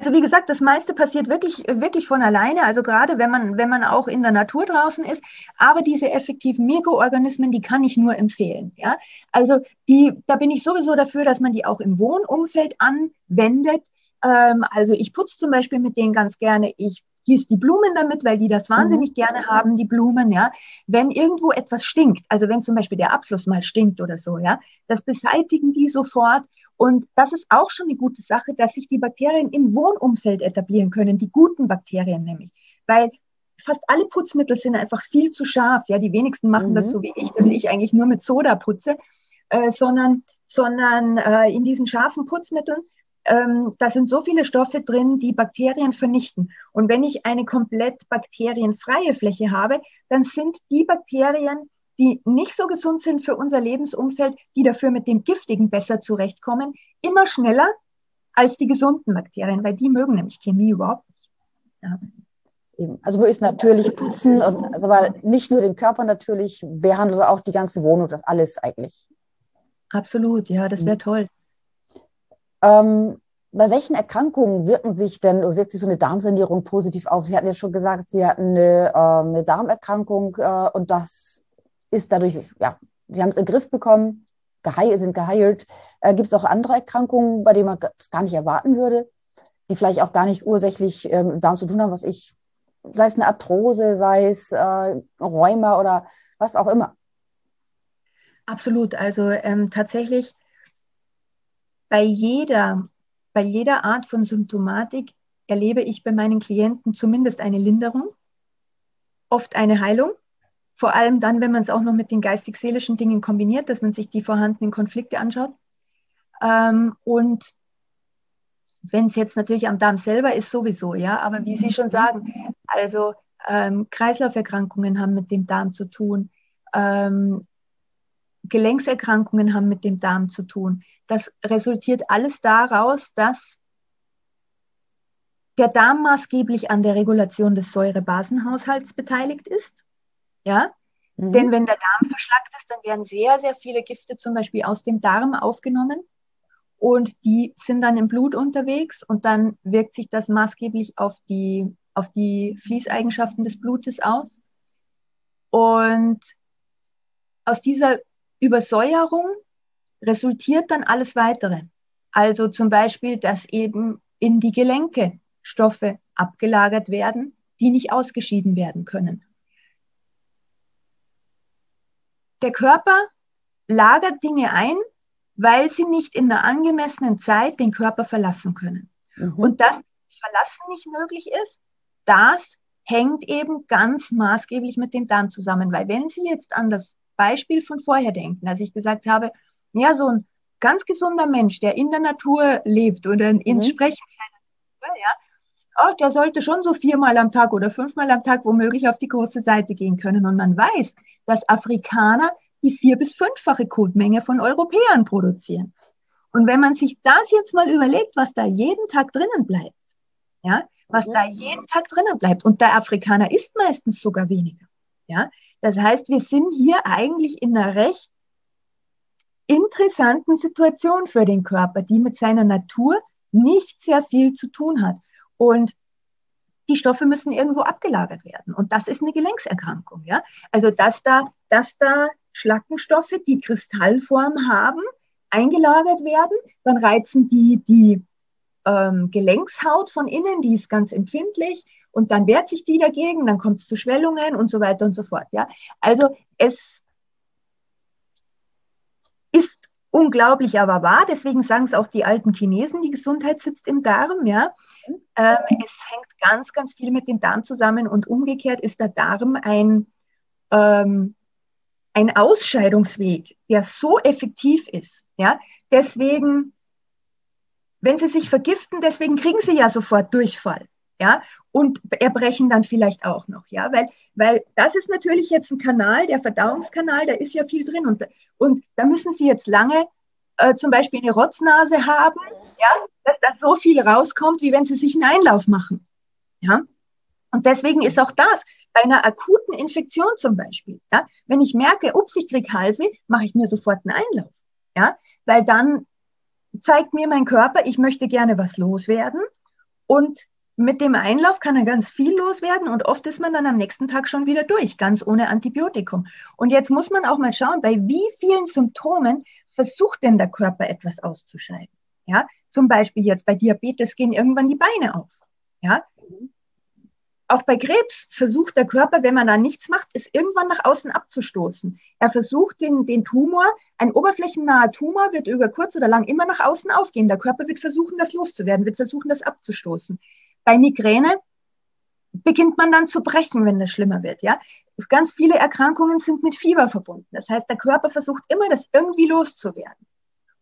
Also wie gesagt, das meiste passiert wirklich, wirklich von alleine. Also gerade wenn man, wenn man auch in der Natur draußen ist. Aber diese effektiven Mikroorganismen, die kann ich nur empfehlen. Ja, also die, da bin ich sowieso dafür, dass man die auch im Wohnumfeld anwendet. Ähm, also ich putze zum Beispiel mit denen ganz gerne. Ich gieße die Blumen damit, weil die das wahnsinnig mhm. gerne haben, die Blumen, ja. Wenn irgendwo etwas stinkt, also wenn zum Beispiel der Abfluss mal stinkt oder so, ja, das beseitigen die sofort und das ist auch schon eine gute Sache, dass sich die Bakterien im Wohnumfeld etablieren können, die guten Bakterien nämlich. Weil fast alle Putzmittel sind einfach viel zu scharf. Ja, die wenigsten machen mhm. das so wie ich, dass ich eigentlich nur mit Soda putze, äh, sondern, sondern äh, in diesen scharfen Putzmitteln ähm, da sind so viele Stoffe drin, die Bakterien vernichten. Und wenn ich eine komplett bakterienfreie Fläche habe, dann sind die Bakterien, die nicht so gesund sind für unser Lebensumfeld, die dafür mit dem Giftigen besser zurechtkommen, immer schneller als die gesunden Bakterien, weil die mögen nämlich Chemie überhaupt nicht. Ja. Also man ist natürlich putzen und also aber nicht nur den Körper natürlich behandeln, sondern auch die ganze Wohnung, das alles eigentlich. Absolut, ja, das wäre mhm. toll. Ähm, bei welchen Erkrankungen wirken sich denn wirkt sich so eine Darmsanierung positiv auf? Sie hatten ja schon gesagt, Sie hatten eine, äh, eine Darmerkrankung äh, und das ist dadurch, ja, Sie haben es in den Griff bekommen, geheil, sind geheilt. Äh, Gibt es auch andere Erkrankungen, bei denen man es gar nicht erwarten würde, die vielleicht auch gar nicht ursächlich ähm, damit zu tun haben, was ich sei es eine Arthrose, sei es äh, Rheuma oder was auch immer. Absolut. Also ähm, tatsächlich bei jeder, bei jeder Art von Symptomatik erlebe ich bei meinen Klienten zumindest eine Linderung, oft eine Heilung. Vor allem dann, wenn man es auch noch mit den geistig-seelischen Dingen kombiniert, dass man sich die vorhandenen Konflikte anschaut. Ähm, und wenn es jetzt natürlich am Darm selber ist, sowieso, ja. Aber wie Sie schon sagen, also ähm, Kreislauferkrankungen haben mit dem Darm zu tun, ähm, Gelenkserkrankungen haben mit dem Darm zu tun. Das resultiert alles daraus, dass der Darm maßgeblich an der Regulation des Säurebasenhaushalts beteiligt ist. Ja, mhm. denn wenn der Darm verschlackt ist, dann werden sehr, sehr viele Gifte zum Beispiel aus dem Darm aufgenommen und die sind dann im Blut unterwegs und dann wirkt sich das maßgeblich auf die, auf die Fließeigenschaften des Blutes aus. Und aus dieser Übersäuerung resultiert dann alles weitere. Also zum Beispiel, dass eben in die Gelenke Stoffe abgelagert werden, die nicht ausgeschieden werden können. Der Körper lagert Dinge ein, weil sie nicht in der angemessenen Zeit den Körper verlassen können. Mhm. Und dass das Verlassen nicht möglich ist, das hängt eben ganz maßgeblich mit dem Darm zusammen. Weil wenn Sie jetzt an das Beispiel von vorher denken, als ich gesagt habe, ja, so ein ganz gesunder Mensch, der in der Natur lebt oder ins mhm. Sprechen seiner oh, der sollte schon so viermal am Tag oder fünfmal am Tag womöglich auf die große Seite gehen können. Und man weiß, dass Afrikaner die vier- bis fünffache Kotmenge von Europäern produzieren. Und wenn man sich das jetzt mal überlegt, was da jeden Tag drinnen bleibt, ja, was da jeden Tag drinnen bleibt, und der Afrikaner isst meistens sogar weniger, ja, das heißt, wir sind hier eigentlich in einer recht interessanten Situation für den Körper, die mit seiner Natur nicht sehr viel zu tun hat. Und die Stoffe müssen irgendwo abgelagert werden. Und das ist eine Gelenkserkrankung. Ja? Also, dass da, dass da Schlackenstoffe, die Kristallform haben, eingelagert werden. Dann reizen die die ähm, Gelenkshaut von innen, die ist ganz empfindlich. Und dann wehrt sich die dagegen, dann kommt es zu Schwellungen und so weiter und so fort. Ja? Also es ist unglaublich aber wahr, deswegen sagen es auch die alten Chinesen, die Gesundheit sitzt im Darm. Ja? Ähm, es hängt ganz, ganz viel mit dem Darm zusammen und umgekehrt ist der Darm ein ähm, ein Ausscheidungsweg, der so effektiv ist. Ja, deswegen, wenn Sie sich vergiften, deswegen kriegen Sie ja sofort Durchfall. Ja, und erbrechen dann vielleicht auch noch, ja, weil, weil das ist natürlich jetzt ein Kanal, der Verdauungskanal, da ist ja viel drin. Und, und da müssen Sie jetzt lange äh, zum Beispiel eine Rotznase haben, ja, dass da so viel rauskommt, wie wenn Sie sich einen Einlauf machen, ja. Und deswegen ist auch das, bei einer akuten Infektion zum Beispiel, ja, wenn ich merke, ups, ich kriege Halsweh, mache ich mir sofort einen Einlauf, ja, weil dann zeigt mir mein Körper, ich möchte gerne was loswerden und mit dem Einlauf kann er ganz viel loswerden und oft ist man dann am nächsten Tag schon wieder durch, ganz ohne Antibiotikum. Und jetzt muss man auch mal schauen, bei wie vielen Symptomen versucht denn der Körper etwas auszuscheiden. Ja, zum Beispiel jetzt bei Diabetes gehen irgendwann die Beine auf. Ja, auch bei Krebs versucht der Körper, wenn man da nichts macht, es irgendwann nach außen abzustoßen. Er versucht den, den Tumor, ein oberflächennaher Tumor wird über kurz oder lang immer nach außen aufgehen. Der Körper wird versuchen, das loszuwerden, wird versuchen, das abzustoßen. Bei Migräne beginnt man dann zu brechen, wenn das schlimmer wird. Ja, ganz viele Erkrankungen sind mit Fieber verbunden. Das heißt, der Körper versucht immer, das irgendwie loszuwerden.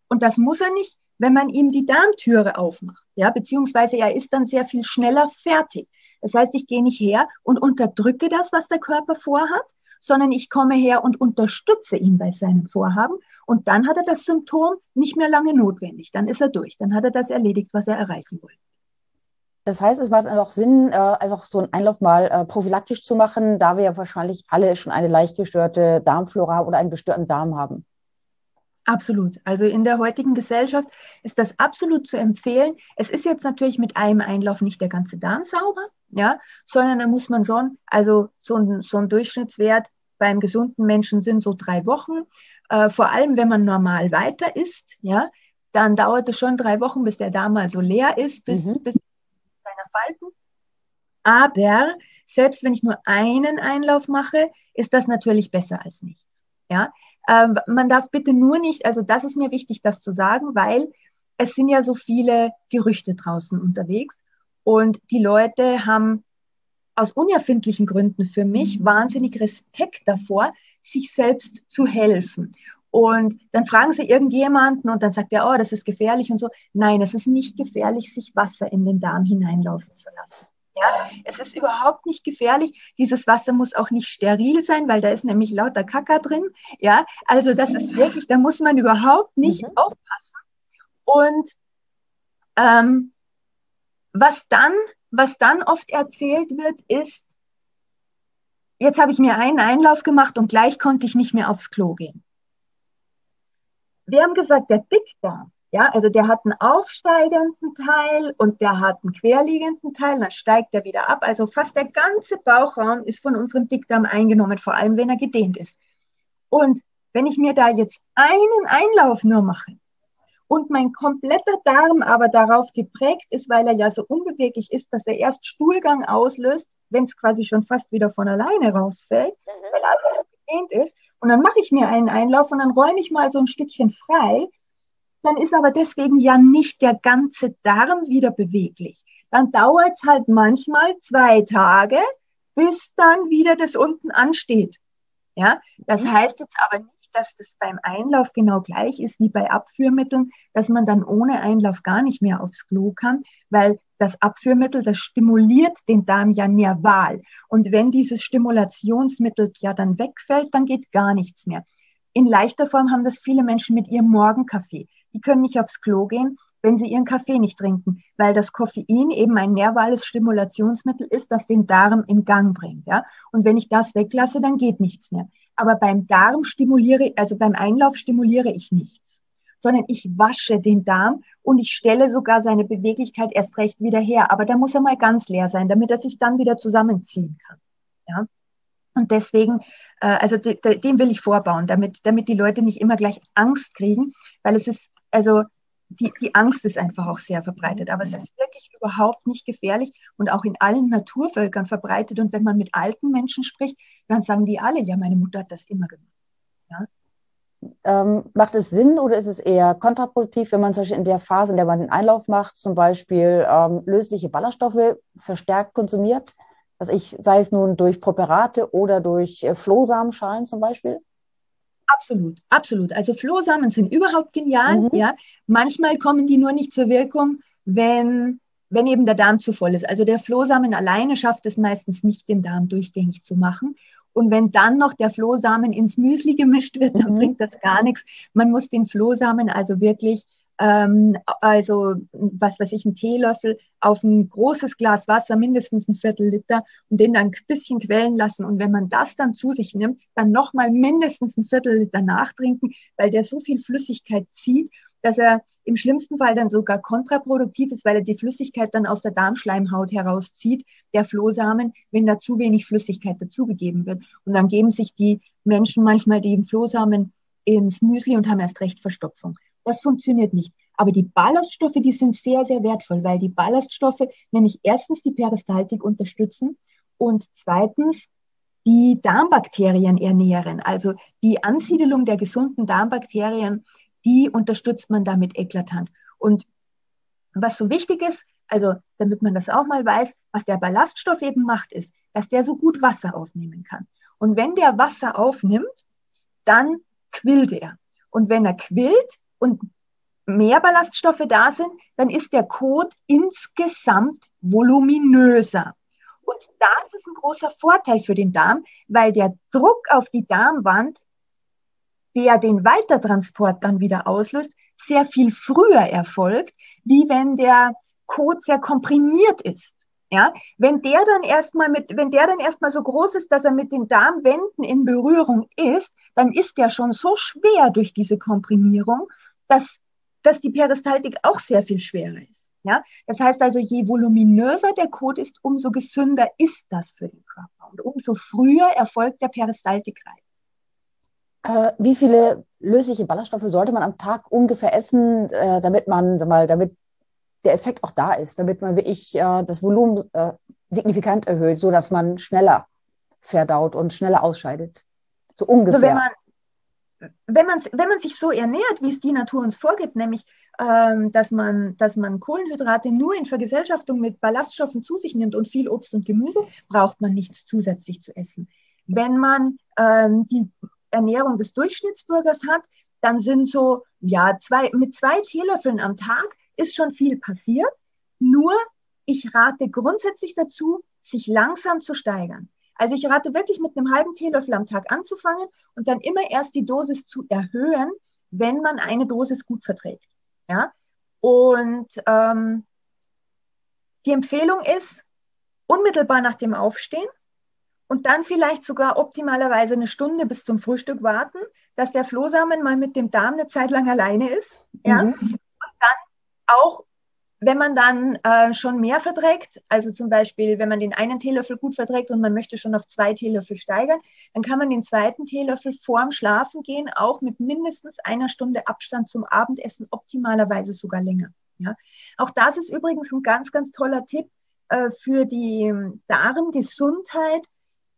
Und das muss er nicht wenn man ihm die Darmtüre aufmacht. Ja, beziehungsweise er ist dann sehr viel schneller fertig. Das heißt, ich gehe nicht her und unterdrücke das, was der Körper vorhat, sondern ich komme her und unterstütze ihn bei seinem Vorhaben. Und dann hat er das Symptom nicht mehr lange notwendig. Dann ist er durch. Dann hat er das erledigt, was er erreichen wollte. Das heißt, es macht auch Sinn, äh, einfach so einen Einlauf mal äh, prophylaktisch zu machen, da wir ja wahrscheinlich alle schon eine leicht gestörte Darmflora oder einen gestörten Darm haben. Absolut. Also in der heutigen Gesellschaft ist das absolut zu empfehlen. Es ist jetzt natürlich mit einem Einlauf nicht der ganze Darm sauber, ja, sondern da muss man schon, also so ein, so ein Durchschnittswert beim gesunden Menschen sind so drei Wochen. Äh, vor allem, wenn man normal weiter isst, ja, dann dauert es schon drei Wochen, bis der Darm mal so leer ist, bis, mhm. bis seiner Falten. Aber selbst wenn ich nur einen Einlauf mache, ist das natürlich besser als nichts. Ja, ähm, man darf bitte nur nicht, also das ist mir wichtig, das zu sagen, weil es sind ja so viele Gerüchte draußen unterwegs und die Leute haben aus unerfindlichen Gründen für mich mhm. wahnsinnig Respekt davor, sich selbst zu helfen. Und dann fragen sie irgendjemanden und dann sagt er, oh, das ist gefährlich und so. Nein, es ist nicht gefährlich, sich Wasser in den Darm hineinlaufen zu lassen. Ja, es ist überhaupt nicht gefährlich. Dieses Wasser muss auch nicht steril sein, weil da ist nämlich lauter Kaka drin. Ja, also das ist wirklich, da muss man überhaupt nicht mhm. aufpassen. Und ähm, was dann, was dann oft erzählt wird, ist, jetzt habe ich mir einen Einlauf gemacht und gleich konnte ich nicht mehr aufs Klo gehen. Wir haben gesagt, der Dickdarm, ja, also der hat einen aufsteigenden Teil und der hat einen querliegenden Teil, dann steigt er wieder ab. Also fast der ganze Bauchraum ist von unserem Dickdarm eingenommen, vor allem wenn er gedehnt ist. Und wenn ich mir da jetzt einen Einlauf nur mache und mein kompletter Darm aber darauf geprägt ist, weil er ja so unbeweglich ist, dass er erst Stuhlgang auslöst, wenn es quasi schon fast wieder von alleine rausfällt, mhm. weil alles gedehnt ist. Und dann mache ich mir einen Einlauf und dann räume ich mal so ein Stückchen frei dann ist aber deswegen ja nicht der ganze Darm wieder beweglich. Dann dauert es halt manchmal zwei Tage, bis dann wieder das unten ansteht. Ja, das mhm. heißt jetzt aber nicht, dass das beim Einlauf genau gleich ist wie bei Abführmitteln, dass man dann ohne Einlauf gar nicht mehr aufs Klo kann, weil das Abführmittel, das stimuliert den Darm ja nerval. Und wenn dieses Stimulationsmittel ja dann wegfällt, dann geht gar nichts mehr. In leichter Form haben das viele Menschen mit ihrem Morgenkaffee die können nicht aufs Klo gehen, wenn sie ihren Kaffee nicht trinken, weil das Koffein eben ein nervales Stimulationsmittel ist, das den Darm in Gang bringt. Ja? Und wenn ich das weglasse, dann geht nichts mehr. Aber beim Darm stimuliere, also beim Einlauf stimuliere ich nichts, sondern ich wasche den Darm und ich stelle sogar seine Beweglichkeit erst recht wieder her. Aber da muss er mal ganz leer sein, damit er sich dann wieder zusammenziehen kann. Ja? Und deswegen, äh, also de, de, dem will ich vorbauen, damit, damit die Leute nicht immer gleich Angst kriegen, weil es ist also die, die Angst ist einfach auch sehr verbreitet, aber es ist wirklich überhaupt nicht gefährlich und auch in allen Naturvölkern verbreitet. Und wenn man mit alten Menschen spricht, dann sagen die alle, ja, meine Mutter hat das immer gemacht. Ja? Ähm, macht es Sinn oder ist es eher kontraproduktiv, wenn man zum Beispiel in der Phase, in der man den Einlauf macht, zum Beispiel ähm, lösliche Ballaststoffe verstärkt konsumiert? dass ich, sei es nun durch Präparate oder durch äh, Flohsamenschalen zum Beispiel? Absolut, absolut. Also Flohsamen sind überhaupt genial. Mhm. Ja, manchmal kommen die nur nicht zur Wirkung, wenn wenn eben der Darm zu voll ist. Also der Flohsamen alleine schafft es meistens nicht, den Darm durchgängig zu machen. Und wenn dann noch der Flohsamen ins Müsli gemischt wird, dann mhm. bringt das gar nichts. Man muss den Flohsamen also wirklich ähm, also was weiß ich, ein Teelöffel auf ein großes Glas Wasser, mindestens ein Viertel Liter und den dann ein bisschen quellen lassen. Und wenn man das dann zu sich nimmt, dann nochmal mindestens ein Viertel Liter nachtrinken, weil der so viel Flüssigkeit zieht, dass er im schlimmsten Fall dann sogar kontraproduktiv ist, weil er die Flüssigkeit dann aus der Darmschleimhaut herauszieht, der Flohsamen, wenn da zu wenig Flüssigkeit dazugegeben wird. Und dann geben sich die Menschen manchmal die Flohsamen ins Müsli und haben erst recht Verstopfung. Das funktioniert nicht. Aber die Ballaststoffe, die sind sehr, sehr wertvoll, weil die Ballaststoffe nämlich erstens die Peristaltik unterstützen und zweitens die Darmbakterien ernähren. Also die Ansiedelung der gesunden Darmbakterien, die unterstützt man damit eklatant. Und was so wichtig ist, also damit man das auch mal weiß, was der Ballaststoff eben macht, ist, dass der so gut Wasser aufnehmen kann. Und wenn der Wasser aufnimmt, dann quillt er. Und wenn er quillt, und mehr Ballaststoffe da sind, dann ist der Kot insgesamt voluminöser. Und das ist ein großer Vorteil für den Darm, weil der Druck auf die Darmwand, der den Weitertransport dann wieder auslöst, sehr viel früher erfolgt, wie wenn der Kot sehr komprimiert ist. Ja, wenn der dann erstmal mit, wenn der dann erstmal so groß ist, dass er mit den Darmwänden in Berührung ist, dann ist der schon so schwer durch diese Komprimierung, dass, dass die Peristaltik auch sehr viel schwerer ist. Ja, das heißt also, je voluminöser der Kot ist, umso gesünder ist das für den Körper und umso früher erfolgt der Peristaltikreiz. Äh, wie viele lösliche Ballaststoffe sollte man am Tag ungefähr essen, äh, damit man, sag mal, damit der Effekt auch da ist, damit man wirklich äh, das Volumen äh, signifikant erhöht, sodass man schneller verdaut und schneller ausscheidet. So ungefähr. Also wenn man, wenn man, wenn man sich so ernährt, wie es die Natur uns vorgibt, nämlich ähm, dass, man, dass man Kohlenhydrate nur in Vergesellschaftung mit Ballaststoffen zu sich nimmt und viel Obst und Gemüse, braucht man nichts zusätzlich zu essen. Wenn man ähm, die Ernährung des Durchschnittsbürgers hat, dann sind so, ja, zwei, mit zwei Teelöffeln am Tag ist schon viel passiert. Nur ich rate grundsätzlich dazu, sich langsam zu steigern. Also ich rate wirklich mit einem halben Teelöffel am Tag anzufangen und dann immer erst die Dosis zu erhöhen, wenn man eine Dosis gut verträgt. Ja? Und ähm, die Empfehlung ist, unmittelbar nach dem Aufstehen und dann vielleicht sogar optimalerweise eine Stunde bis zum Frühstück warten, dass der Flohsamen mal mit dem Darm eine Zeit lang alleine ist. Ja? Mhm. Und dann auch wenn man dann äh, schon mehr verträgt, also zum Beispiel, wenn man den einen Teelöffel gut verträgt und man möchte schon auf zwei Teelöffel steigern, dann kann man den zweiten Teelöffel vorm Schlafen gehen, auch mit mindestens einer Stunde Abstand zum Abendessen, optimalerweise sogar länger. Ja? Auch das ist übrigens ein ganz, ganz toller Tipp äh, für die Darmgesundheit.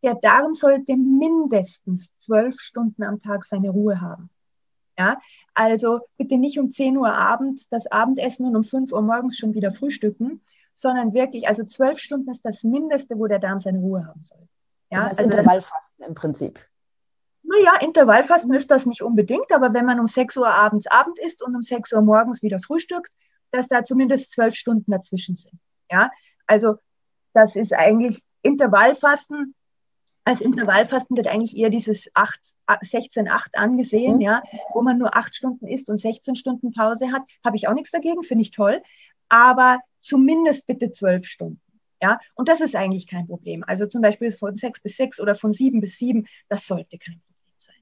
Der Darm sollte mindestens zwölf Stunden am Tag seine Ruhe haben. Ja, also bitte nicht um 10 Uhr Abend das Abendessen und um 5 Uhr morgens schon wieder frühstücken, sondern wirklich, also zwölf Stunden ist das Mindeste, wo der Darm seine Ruhe haben soll. Ja, das heißt also Intervallfasten im Prinzip. Naja, Intervallfasten ist das nicht unbedingt, aber wenn man um 6 Uhr abends Abend isst und um 6 Uhr morgens wieder frühstückt, dass da zumindest zwölf Stunden dazwischen sind. Ja, also das ist eigentlich Intervallfasten als Intervallfasten wird eigentlich eher dieses 16-8 angesehen, mhm. ja, wo man nur acht Stunden isst und 16 Stunden Pause hat. Habe ich auch nichts dagegen, finde ich toll. Aber zumindest bitte zwölf Stunden. Ja, und das ist eigentlich kein Problem. Also zum Beispiel von sechs bis sechs oder von sieben bis sieben, das sollte kein Problem sein.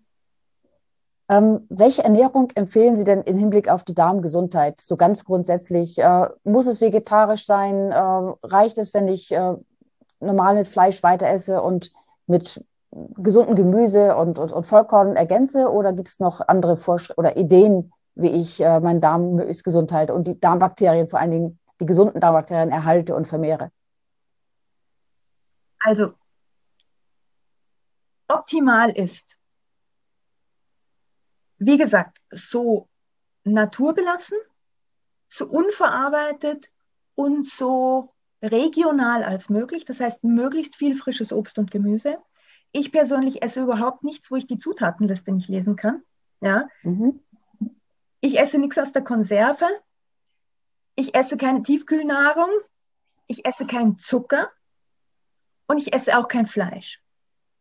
Ähm, welche Ernährung empfehlen Sie denn im Hinblick auf die Darmgesundheit? So ganz grundsätzlich, äh, muss es vegetarisch sein? Äh, reicht es, wenn ich äh, normal mit Fleisch weiter esse und mit gesundem Gemüse und, und, und Vollkorn ergänze oder gibt es noch andere Vorsch oder Ideen, wie ich äh, meinen Darm möglichst gesund halte und die Darmbakterien, vor allen Dingen die gesunden Darmbakterien, erhalte und vermehre? Also optimal ist, wie gesagt, so naturbelassen, so unverarbeitet und so regional als möglich. Das heißt, möglichst viel frisches Obst und Gemüse. Ich persönlich esse überhaupt nichts, wo ich die Zutatenliste nicht lesen kann. Ja. Mhm. Ich esse nichts aus der Konserve. Ich esse keine Tiefkühlnahrung. Ich esse keinen Zucker. Und ich esse auch kein Fleisch.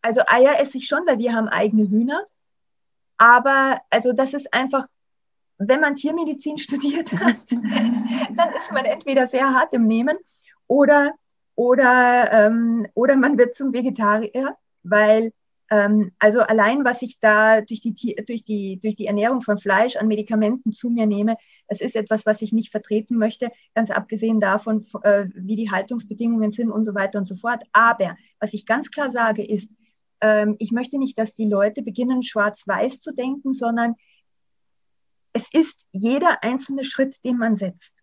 Also Eier esse ich schon, weil wir haben eigene Hühner. Aber also das ist einfach, wenn man Tiermedizin *laughs* studiert hat, dann ist man entweder sehr hart im Nehmen oder, oder, ähm, oder man wird zum Vegetarier, weil ähm, also allein, was ich da durch die, durch, die, durch die Ernährung von Fleisch an Medikamenten zu mir nehme, das ist etwas, was ich nicht vertreten möchte, ganz abgesehen davon, äh, wie die Haltungsbedingungen sind und so weiter und so fort. Aber was ich ganz klar sage, ist, ähm, ich möchte nicht, dass die Leute beginnen, schwarz-weiß zu denken, sondern es ist jeder einzelne Schritt, den man setzt,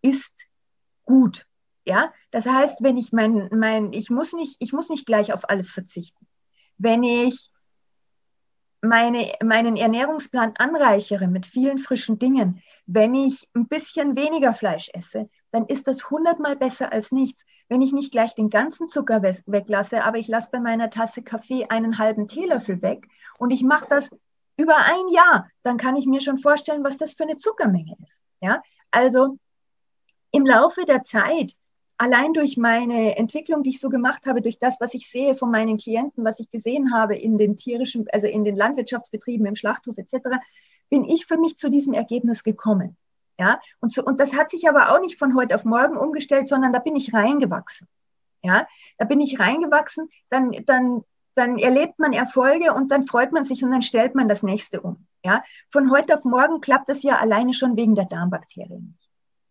ist gut. Ja, das heißt, wenn ich mein, mein, ich muss nicht, ich muss nicht gleich auf alles verzichten. Wenn ich meine, meinen Ernährungsplan anreichere mit vielen frischen Dingen, wenn ich ein bisschen weniger Fleisch esse, dann ist das hundertmal besser als nichts. Wenn ich nicht gleich den ganzen Zucker weglasse, aber ich lasse bei meiner Tasse Kaffee einen halben Teelöffel weg und ich mache das über ein Jahr, dann kann ich mir schon vorstellen, was das für eine Zuckermenge ist. Ja, also im Laufe der Zeit, allein durch meine Entwicklung, die ich so gemacht habe, durch das, was ich sehe von meinen Klienten, was ich gesehen habe in den tierischen, also in den Landwirtschaftsbetrieben, im Schlachthof etc., bin ich für mich zu diesem Ergebnis gekommen. Ja, und, so, und das hat sich aber auch nicht von heute auf morgen umgestellt, sondern da bin ich reingewachsen. Ja, da bin ich reingewachsen, dann, dann, dann erlebt man Erfolge und dann freut man sich und dann stellt man das nächste um. Ja, von heute auf morgen klappt das ja alleine schon wegen der Darmbakterien.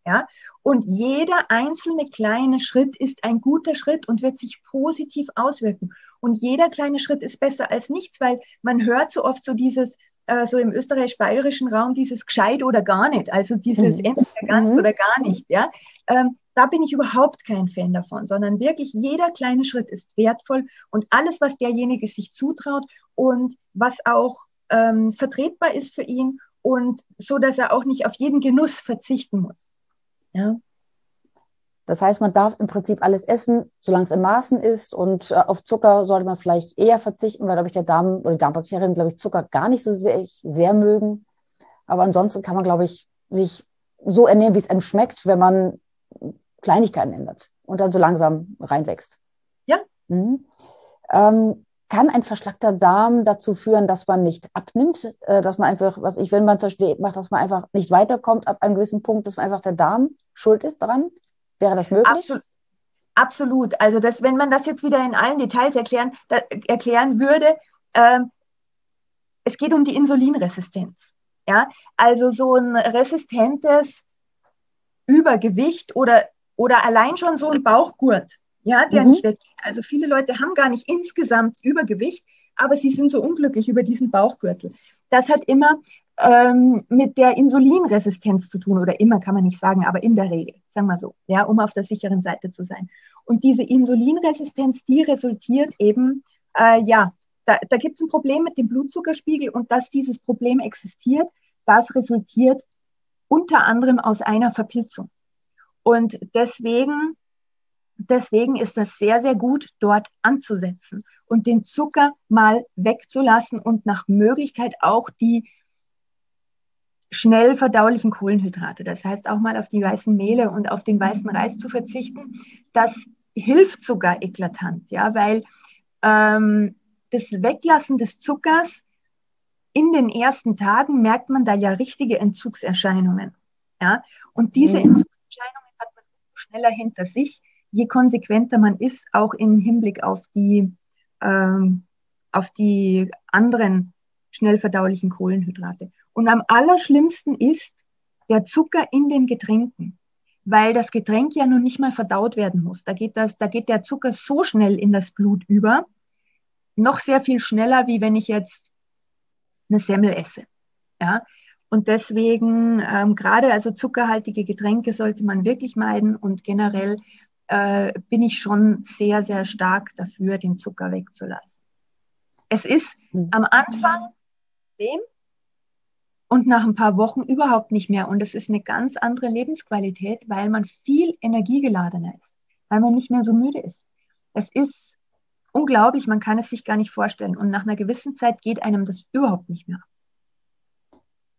Ja, und jeder einzelne kleine Schritt ist ein guter Schritt und wird sich positiv auswirken. Und jeder kleine Schritt ist besser als nichts, weil man hört so oft so dieses, äh, so im österreichisch-bayerischen Raum, dieses gescheit oder gar nicht, also dieses mhm. entweder ganz mhm. oder gar nicht. Ja, ähm, da bin ich überhaupt kein Fan davon, sondern wirklich jeder kleine Schritt ist wertvoll und alles, was derjenige sich zutraut und was auch ähm, vertretbar ist für ihn und so, dass er auch nicht auf jeden Genuss verzichten muss. Ja. Das heißt, man darf im Prinzip alles essen, solange es in Maßen ist. Und äh, auf Zucker sollte man vielleicht eher verzichten, weil, glaube ich, der Darm oder die Darmbakterien, glaube ich, Zucker gar nicht so sehr, sehr mögen. Aber ansonsten kann man, glaube ich, sich so ernähren, wie es einem schmeckt, wenn man Kleinigkeiten ändert und dann so langsam reinwächst. Ja. Mhm. Ähm, kann ein verschlackter Darm dazu führen, dass man nicht abnimmt, äh, dass man einfach, was ich, wenn man zur Diät macht, dass man einfach nicht weiterkommt ab einem gewissen Punkt, dass man einfach der Darm schuld ist daran? Wäre das möglich? Absolut. Absolut. Also das, wenn man das jetzt wieder in allen Details erklären, da, erklären würde, äh, es geht um die Insulinresistenz. Ja, also so ein resistentes Übergewicht oder, oder allein schon so ein Bauchgurt, ja, der mhm. nicht weggeht. Also viele Leute haben gar nicht insgesamt Übergewicht, aber sie sind so unglücklich über diesen Bauchgürtel. Das hat immer ähm, mit der Insulinresistenz zu tun oder immer kann man nicht sagen, aber in der Regel, sagen wir so, ja, um auf der sicheren Seite zu sein. Und diese Insulinresistenz, die resultiert eben, äh, ja, da, da gibt es ein Problem mit dem Blutzuckerspiegel und dass dieses Problem existiert, das resultiert unter anderem aus einer Verpilzung. Und deswegen, deswegen ist das sehr, sehr gut, dort anzusetzen und den Zucker mal wegzulassen und nach Möglichkeit auch die schnell verdaulichen Kohlenhydrate. Das heißt auch mal auf die weißen Mehle und auf den weißen Reis zu verzichten. Das hilft sogar eklatant, ja, weil ähm, das Weglassen des Zuckers in den ersten Tagen merkt man da ja richtige Entzugserscheinungen. Ja, und diese mhm. Entzugserscheinungen hat man schneller hinter sich, je konsequenter man ist, auch im Hinblick auf die, ähm, auf die anderen schnell verdaulichen Kohlenhydrate. Und am allerschlimmsten ist der Zucker in den Getränken, weil das Getränk ja nun nicht mal verdaut werden muss. Da geht, das, da geht der Zucker so schnell in das Blut über, noch sehr viel schneller, wie wenn ich jetzt eine Semmel esse. Ja? Und deswegen, ähm, gerade also zuckerhaltige Getränke sollte man wirklich meiden und generell äh, bin ich schon sehr, sehr stark dafür, den Zucker wegzulassen. Es ist hm. am Anfang Problem, und nach ein paar Wochen überhaupt nicht mehr. Und es ist eine ganz andere Lebensqualität, weil man viel energiegeladener ist, weil man nicht mehr so müde ist. Es ist unglaublich, man kann es sich gar nicht vorstellen. Und nach einer gewissen Zeit geht einem das überhaupt nicht mehr. Ähm,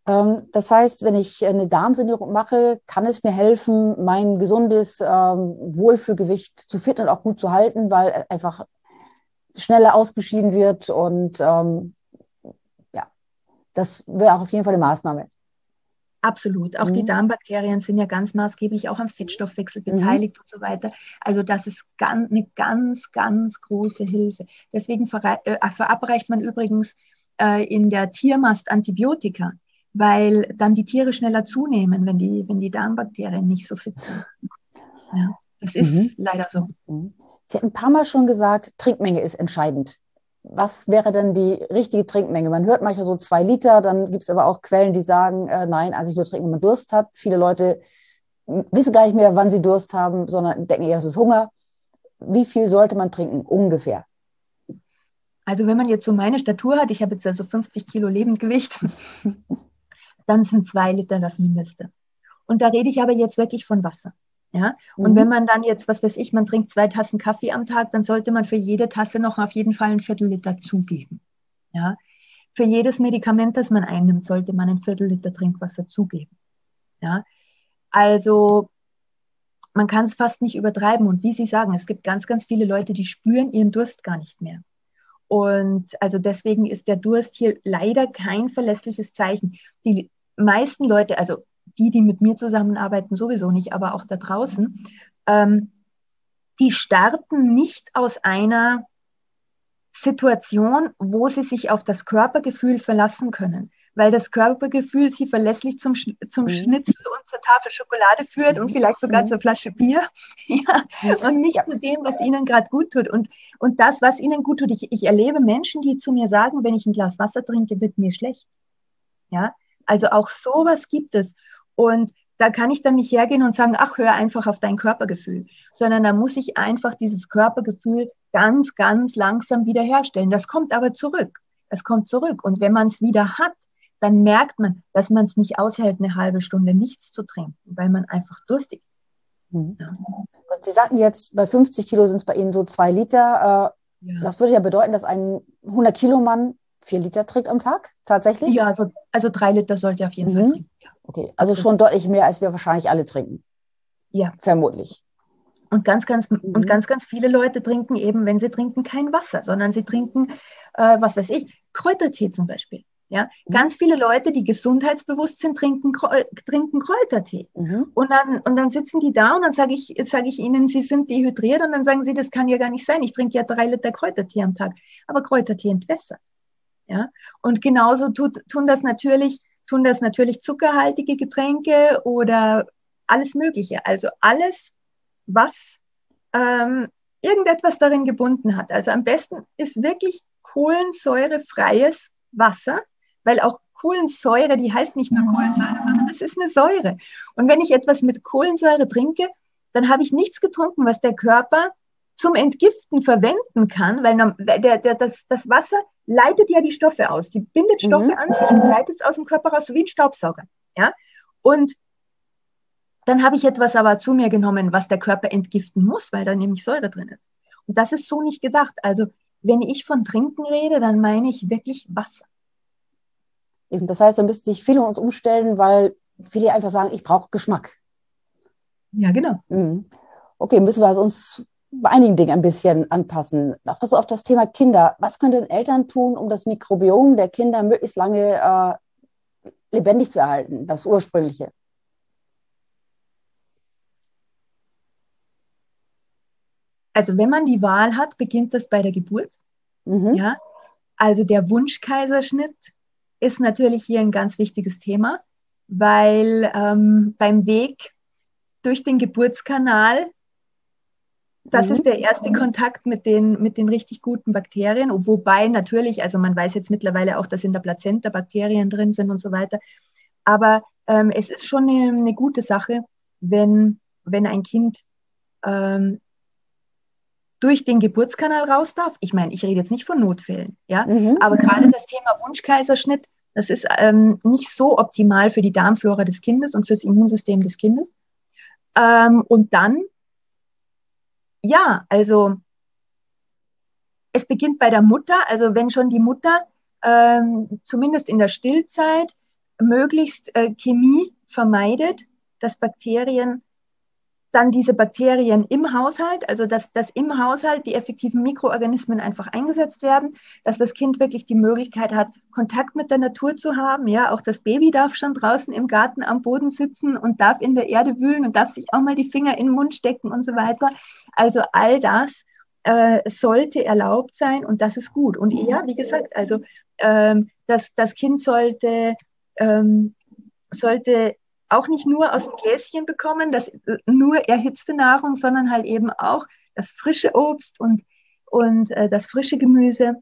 das heißt, wenn ich eine Darmsanierung mache, kann es mir helfen, mein gesundes ähm, Wohlfühlgewicht zu fit und auch gut zu halten, weil einfach schneller ausgeschieden wird und ähm, das wäre auch auf jeden Fall eine Maßnahme. Absolut. Auch mhm. die Darmbakterien sind ja ganz maßgeblich auch am Fettstoffwechsel mhm. beteiligt mhm. und so weiter. Also das ist ganz, eine ganz, ganz große Hilfe. Deswegen äh, verabreicht man übrigens äh, in der Tiermast Antibiotika, weil dann die Tiere schneller zunehmen, wenn die, wenn die Darmbakterien nicht so fit sind. Ja, das ist mhm. leider so. Mhm. Sie haben ein paar Mal schon gesagt, Trinkmenge ist entscheidend was wäre denn die richtige Trinkmenge? Man hört manchmal so zwei Liter, dann gibt es aber auch Quellen, die sagen, äh, nein, also ich nur trinken, wenn man Durst hat. Viele Leute wissen gar nicht mehr, wann sie Durst haben, sondern denken eher, es ist Hunger. Wie viel sollte man trinken, ungefähr? Also wenn man jetzt so meine Statur hat, ich habe jetzt also 50 Kilo Lebendgewicht, *laughs* dann sind zwei Liter das Mindeste. Und da rede ich aber jetzt wirklich von Wasser. Ja, und mhm. wenn man dann jetzt, was weiß ich, man trinkt zwei Tassen Kaffee am Tag, dann sollte man für jede Tasse noch auf jeden Fall ein Viertel Liter zugeben. Ja, für jedes Medikament, das man einnimmt, sollte man ein Viertel Liter Trinkwasser zugeben. Ja, Also man kann es fast nicht übertreiben. Und wie Sie sagen, es gibt ganz, ganz viele Leute, die spüren ihren Durst gar nicht mehr. Und also deswegen ist der Durst hier leider kein verlässliches Zeichen. Die meisten Leute, also die, die mit mir zusammenarbeiten, sowieso nicht, aber auch da draußen, ähm, die starten nicht aus einer Situation, wo sie sich auf das Körpergefühl verlassen können, weil das Körpergefühl sie verlässlich zum, zum mhm. Schnitzel und zur Tafel Schokolade führt und vielleicht sogar mhm. zur Flasche Bier *laughs* ja, und nicht ja. zu dem, was ihnen gerade gut tut. Und, und das, was ihnen gut tut, ich, ich erlebe Menschen, die zu mir sagen, wenn ich ein Glas Wasser trinke, wird mir schlecht. Ja, also auch sowas gibt es. Und da kann ich dann nicht hergehen und sagen, ach, hör einfach auf dein Körpergefühl, sondern da muss ich einfach dieses Körpergefühl ganz, ganz langsam wiederherstellen. Das kommt aber zurück. Es kommt zurück. Und wenn man es wieder hat, dann merkt man, dass man es nicht aushält, eine halbe Stunde nichts zu trinken, weil man einfach durstig ist. Mhm. Ja. Und Sie sagten jetzt, bei 50 Kilo sind es bei Ihnen so zwei Liter. Äh, ja. Das würde ja bedeuten, dass ein 100 Kilo Mann vier Liter trinkt am Tag, tatsächlich? Ja, also, also drei Liter sollte auf jeden mhm. Fall trinken. Okay, also schon deutlich mehr, als wir wahrscheinlich alle trinken. Ja. Vermutlich. Und ganz, ganz, mhm. und ganz, ganz viele Leute trinken eben, wenn sie trinken, kein Wasser, sondern sie trinken, äh, was weiß ich, Kräutertee zum Beispiel. Ja, mhm. ganz viele Leute, die gesundheitsbewusst sind, trinken, trinken Kräutertee. Mhm. Und, dann, und dann sitzen die da und dann sage ich, sage ich ihnen, sie sind dehydriert und dann sagen sie, das kann ja gar nicht sein. Ich trinke ja drei Liter Kräutertee am Tag. Aber Kräutertee entwässert. Ja, und genauso tut, tun das natürlich tun das natürlich zuckerhaltige Getränke oder alles Mögliche. Also alles, was ähm, irgendetwas darin gebunden hat. Also am besten ist wirklich kohlensäurefreies Wasser, weil auch Kohlensäure, die heißt nicht nur Kohlensäure, sondern das ist eine Säure. Und wenn ich etwas mit Kohlensäure trinke, dann habe ich nichts getrunken, was der Körper zum Entgiften verwenden kann, weil der, der, das, das Wasser leitet ja die Stoffe aus. Die bindet Stoffe mhm. an sich und leitet es aus dem Körper raus, so wie ein Staubsauger. Ja? Und dann habe ich etwas aber zu mir genommen, was der Körper entgiften muss, weil da nämlich Säure drin ist. Und das ist so nicht gedacht. Also wenn ich von Trinken rede, dann meine ich wirklich Wasser. Das heißt, da müsste sich viele uns umstellen, weil viele einfach sagen, ich brauche Geschmack. Ja, genau. Mhm. Okay, müssen wir also uns bei einigen Dingen ein bisschen anpassen. Auch so auf das Thema Kinder. Was können Eltern tun, um das Mikrobiom der Kinder möglichst lange äh, lebendig zu erhalten, das ursprüngliche? Also wenn man die Wahl hat, beginnt das bei der Geburt. Mhm. Ja, also der Wunschkaiserschnitt ist natürlich hier ein ganz wichtiges Thema, weil ähm, beim Weg durch den Geburtskanal das mhm. ist der erste Kontakt mit den, mit den richtig guten Bakterien, wobei natürlich, also man weiß jetzt mittlerweile auch, dass in der Plazenta Bakterien drin sind und so weiter. Aber ähm, es ist schon eine, eine, gute Sache, wenn, wenn ein Kind ähm, durch den Geburtskanal raus darf. Ich meine, ich rede jetzt nicht von Notfällen, ja, mhm. aber gerade das Thema Wunschkaiserschnitt, das ist ähm, nicht so optimal für die Darmflora des Kindes und fürs Immunsystem des Kindes. Ähm, und dann ja, also es beginnt bei der Mutter, also wenn schon die Mutter ähm, zumindest in der Stillzeit möglichst äh, Chemie vermeidet, dass Bakterien dann diese Bakterien im Haushalt, also dass, dass im Haushalt die effektiven Mikroorganismen einfach eingesetzt werden, dass das Kind wirklich die Möglichkeit hat, Kontakt mit der Natur zu haben. Ja, auch das Baby darf schon draußen im Garten am Boden sitzen und darf in der Erde wühlen und darf sich auch mal die Finger in den Mund stecken und so weiter. Also all das äh, sollte erlaubt sein und das ist gut. Und ja, wie gesagt, also ähm, das, das Kind sollte, ähm, sollte auch nicht nur aus dem Gläschen bekommen, das äh, nur erhitzte Nahrung, sondern halt eben auch das frische Obst und, und äh, das frische Gemüse.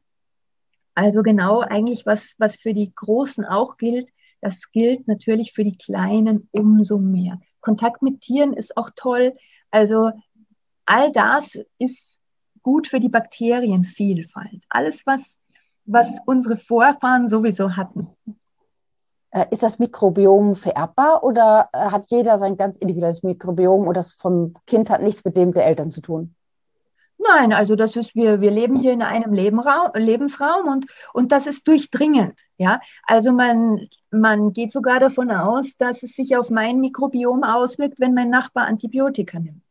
Also genau eigentlich, was, was für die Großen auch gilt, das gilt natürlich für die Kleinen umso mehr. Kontakt mit Tieren ist auch toll. Also all das ist gut für die Bakterienvielfalt. Alles, was, was unsere Vorfahren sowieso hatten. Äh, ist das Mikrobiom vererbbar oder äh, hat jeder sein ganz individuelles Mikrobiom und das vom Kind hat nichts mit dem der Eltern zu tun? Nein, also das ist, wir, wir leben hier in einem Lebenraum, Lebensraum und, und das ist durchdringend. Ja? Also man, man geht sogar davon aus, dass es sich auf mein Mikrobiom auswirkt, wenn mein Nachbar Antibiotika nimmt.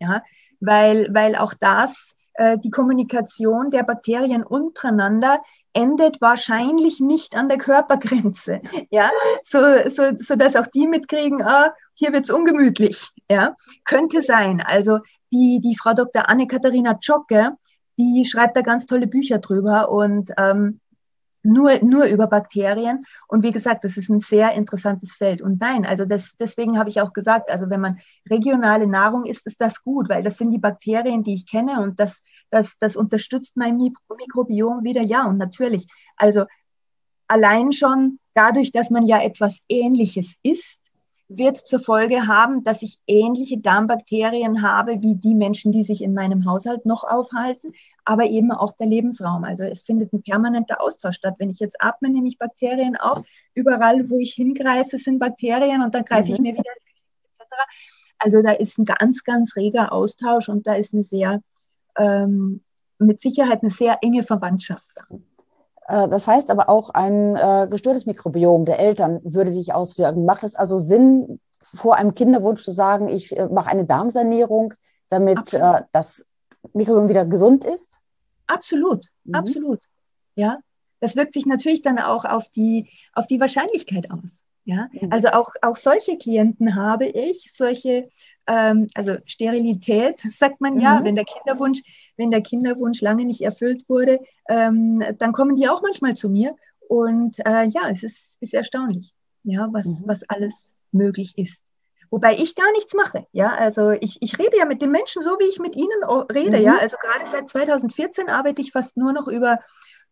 Ja? Weil, weil auch das, die Kommunikation der Bakterien untereinander endet wahrscheinlich nicht an der Körpergrenze. *laughs* Ja? So, so, so dass auch die mitkriegen, ah, hier wird's ungemütlich. Ja? Könnte sein. Also die, die Frau Dr. Anne-Katharina Zschocke, die schreibt da ganz tolle Bücher drüber und ähm, nur, nur über Bakterien. Und wie gesagt, das ist ein sehr interessantes Feld. Und nein, also das, deswegen habe ich auch gesagt, also wenn man regionale Nahrung isst, ist das gut, weil das sind die Bakterien, die ich kenne und das, das, das unterstützt mein Mikrobiom wieder. Ja, und natürlich, also allein schon dadurch, dass man ja etwas Ähnliches isst, wird zur Folge haben, dass ich ähnliche Darmbakterien habe wie die Menschen, die sich in meinem Haushalt noch aufhalten, aber eben auch der Lebensraum. Also es findet ein permanenter Austausch statt. Wenn ich jetzt atme, nehme ich Bakterien auf. Überall, wo ich hingreife, sind Bakterien und dann greife mhm. ich mir wieder ins Gesicht etc. Also da ist ein ganz, ganz reger Austausch und da ist eine sehr, ähm, mit Sicherheit eine sehr enge Verwandtschaft da. Äh, das heißt aber auch, ein äh, gestörtes Mikrobiom der Eltern würde sich auswirken. Macht es also Sinn, vor einem Kinderwunsch zu sagen, ich äh, mache eine Darmsanierung, damit äh, das Mikrobiom wieder gesund ist? Absolut, mhm. absolut. Ja, das wirkt sich natürlich dann auch auf die, auf die Wahrscheinlichkeit aus. Ja, mhm. also auch, auch solche Klienten habe ich, solche, ähm, also Sterilität, sagt man ja, mhm. wenn der Kinderwunsch, wenn der Kinderwunsch lange nicht erfüllt wurde, ähm, dann kommen die auch manchmal zu mir. Und äh, ja, es ist, ist erstaunlich, ja, was, mhm. was alles möglich ist. Wobei ich gar nichts mache. Ja, also ich, ich rede ja mit den Menschen so, wie ich mit ihnen rede. Mhm. Ja, also gerade seit 2014 arbeite ich fast nur noch über,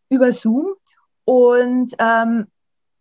über Zoom. Und ähm,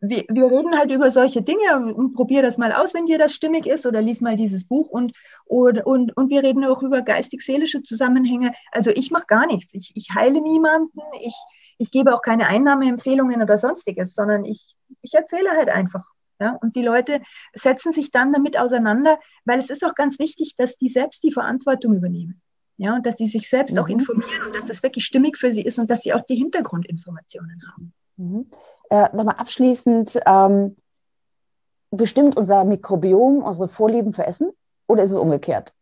wir, wir reden halt über solche Dinge und probier das mal aus, wenn dir das stimmig ist oder lies mal dieses Buch und, und, und, und wir reden auch über geistig-seelische Zusammenhänge. Also ich mache gar nichts. Ich, ich heile niemanden, ich, ich gebe auch keine Einnahmeempfehlungen oder sonstiges, sondern ich, ich erzähle halt einfach. Ja, und die Leute setzen sich dann damit auseinander, weil es ist auch ganz wichtig, dass die selbst die Verantwortung übernehmen. Ja, und dass sie sich selbst mhm. auch informieren und dass das wirklich stimmig für sie ist und dass sie auch die Hintergrundinformationen haben. Mhm. Äh, Nochmal abschließend, ähm, bestimmt unser Mikrobiom unsere Vorlieben für Essen oder ist es umgekehrt?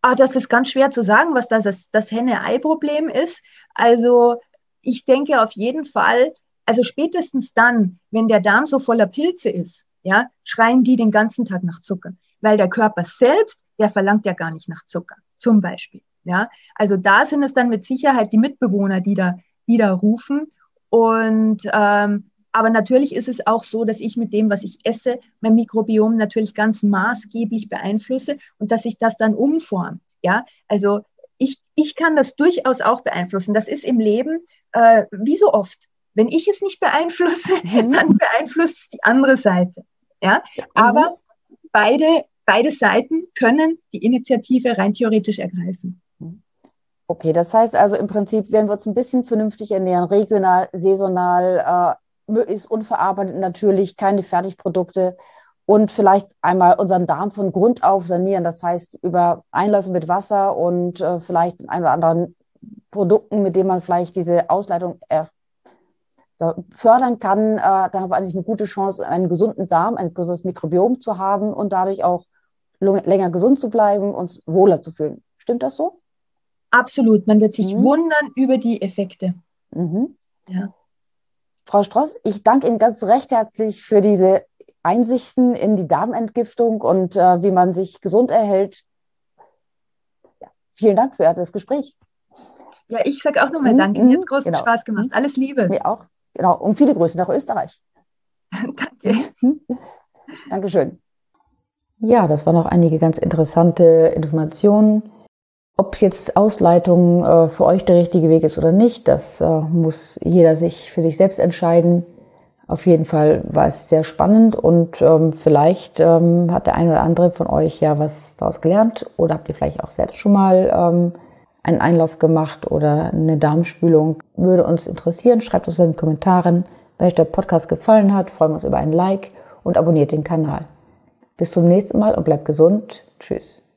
Ah, das ist ganz schwer zu sagen, was das, das Henne-Ei-Problem ist. Also ich denke auf jeden Fall, also spätestens dann, wenn der Darm so voller Pilze ist, ja, schreien die den ganzen Tag nach Zucker. Weil der Körper selbst, der verlangt ja gar nicht nach Zucker, zum Beispiel. Ja, also da sind es dann mit Sicherheit die Mitbewohner, die da, die da rufen. Und ähm, aber natürlich ist es auch so, dass ich mit dem, was ich esse, mein Mikrobiom natürlich ganz maßgeblich beeinflusse und dass sich das dann umformt. Ja, also ich, ich kann das durchaus auch beeinflussen. Das ist im Leben äh, wie so oft. Wenn ich es nicht beeinflusse, mhm. *laughs* dann beeinflusst es die andere Seite. Ja, mhm. aber beide, beide Seiten können die Initiative rein theoretisch ergreifen. Okay, das heißt also im Prinzip werden wir uns ein bisschen vernünftig ernähren, regional, saisonal, äh, möglichst unverarbeitet natürlich, keine Fertigprodukte und vielleicht einmal unseren Darm von Grund auf sanieren. Das heißt über Einläufe mit Wasser und äh, vielleicht ein oder anderen Produkten, mit denen man vielleicht diese Ausleitung er fördern kann, äh, dann haben wir eigentlich eine gute Chance, einen gesunden Darm, ein gesundes Mikrobiom zu haben und dadurch auch länger gesund zu bleiben, uns wohler zu fühlen. Stimmt das so? Absolut. Man wird sich mhm. wundern über die Effekte. Mhm. Ja. Frau Stross, ich danke Ihnen ganz recht herzlich für diese Einsichten in die Darmentgiftung und äh, wie man sich gesund erhält. Ja, vielen Dank für das Gespräch. Ja, ich sage auch nochmal mhm. Danke. Mir hat es großen genau. Spaß gemacht. Alles Liebe. Mir auch. Genau, und viele Grüße nach Österreich. *laughs* Danke. *laughs* Dankeschön. Ja, das waren noch einige ganz interessante Informationen. Ob jetzt Ausleitung äh, für euch der richtige Weg ist oder nicht, das äh, muss jeder sich für sich selbst entscheiden. Auf jeden Fall war es sehr spannend und ähm, vielleicht ähm, hat der eine oder andere von euch ja was daraus gelernt oder habt ihr vielleicht auch selbst schon mal ähm, einen Einlauf gemacht oder eine Darmspülung, würde uns interessieren. Schreibt uns in den Kommentaren. Wenn euch der Podcast gefallen hat, freuen wir uns über ein Like und abonniert den Kanal. Bis zum nächsten Mal und bleibt gesund. Tschüss.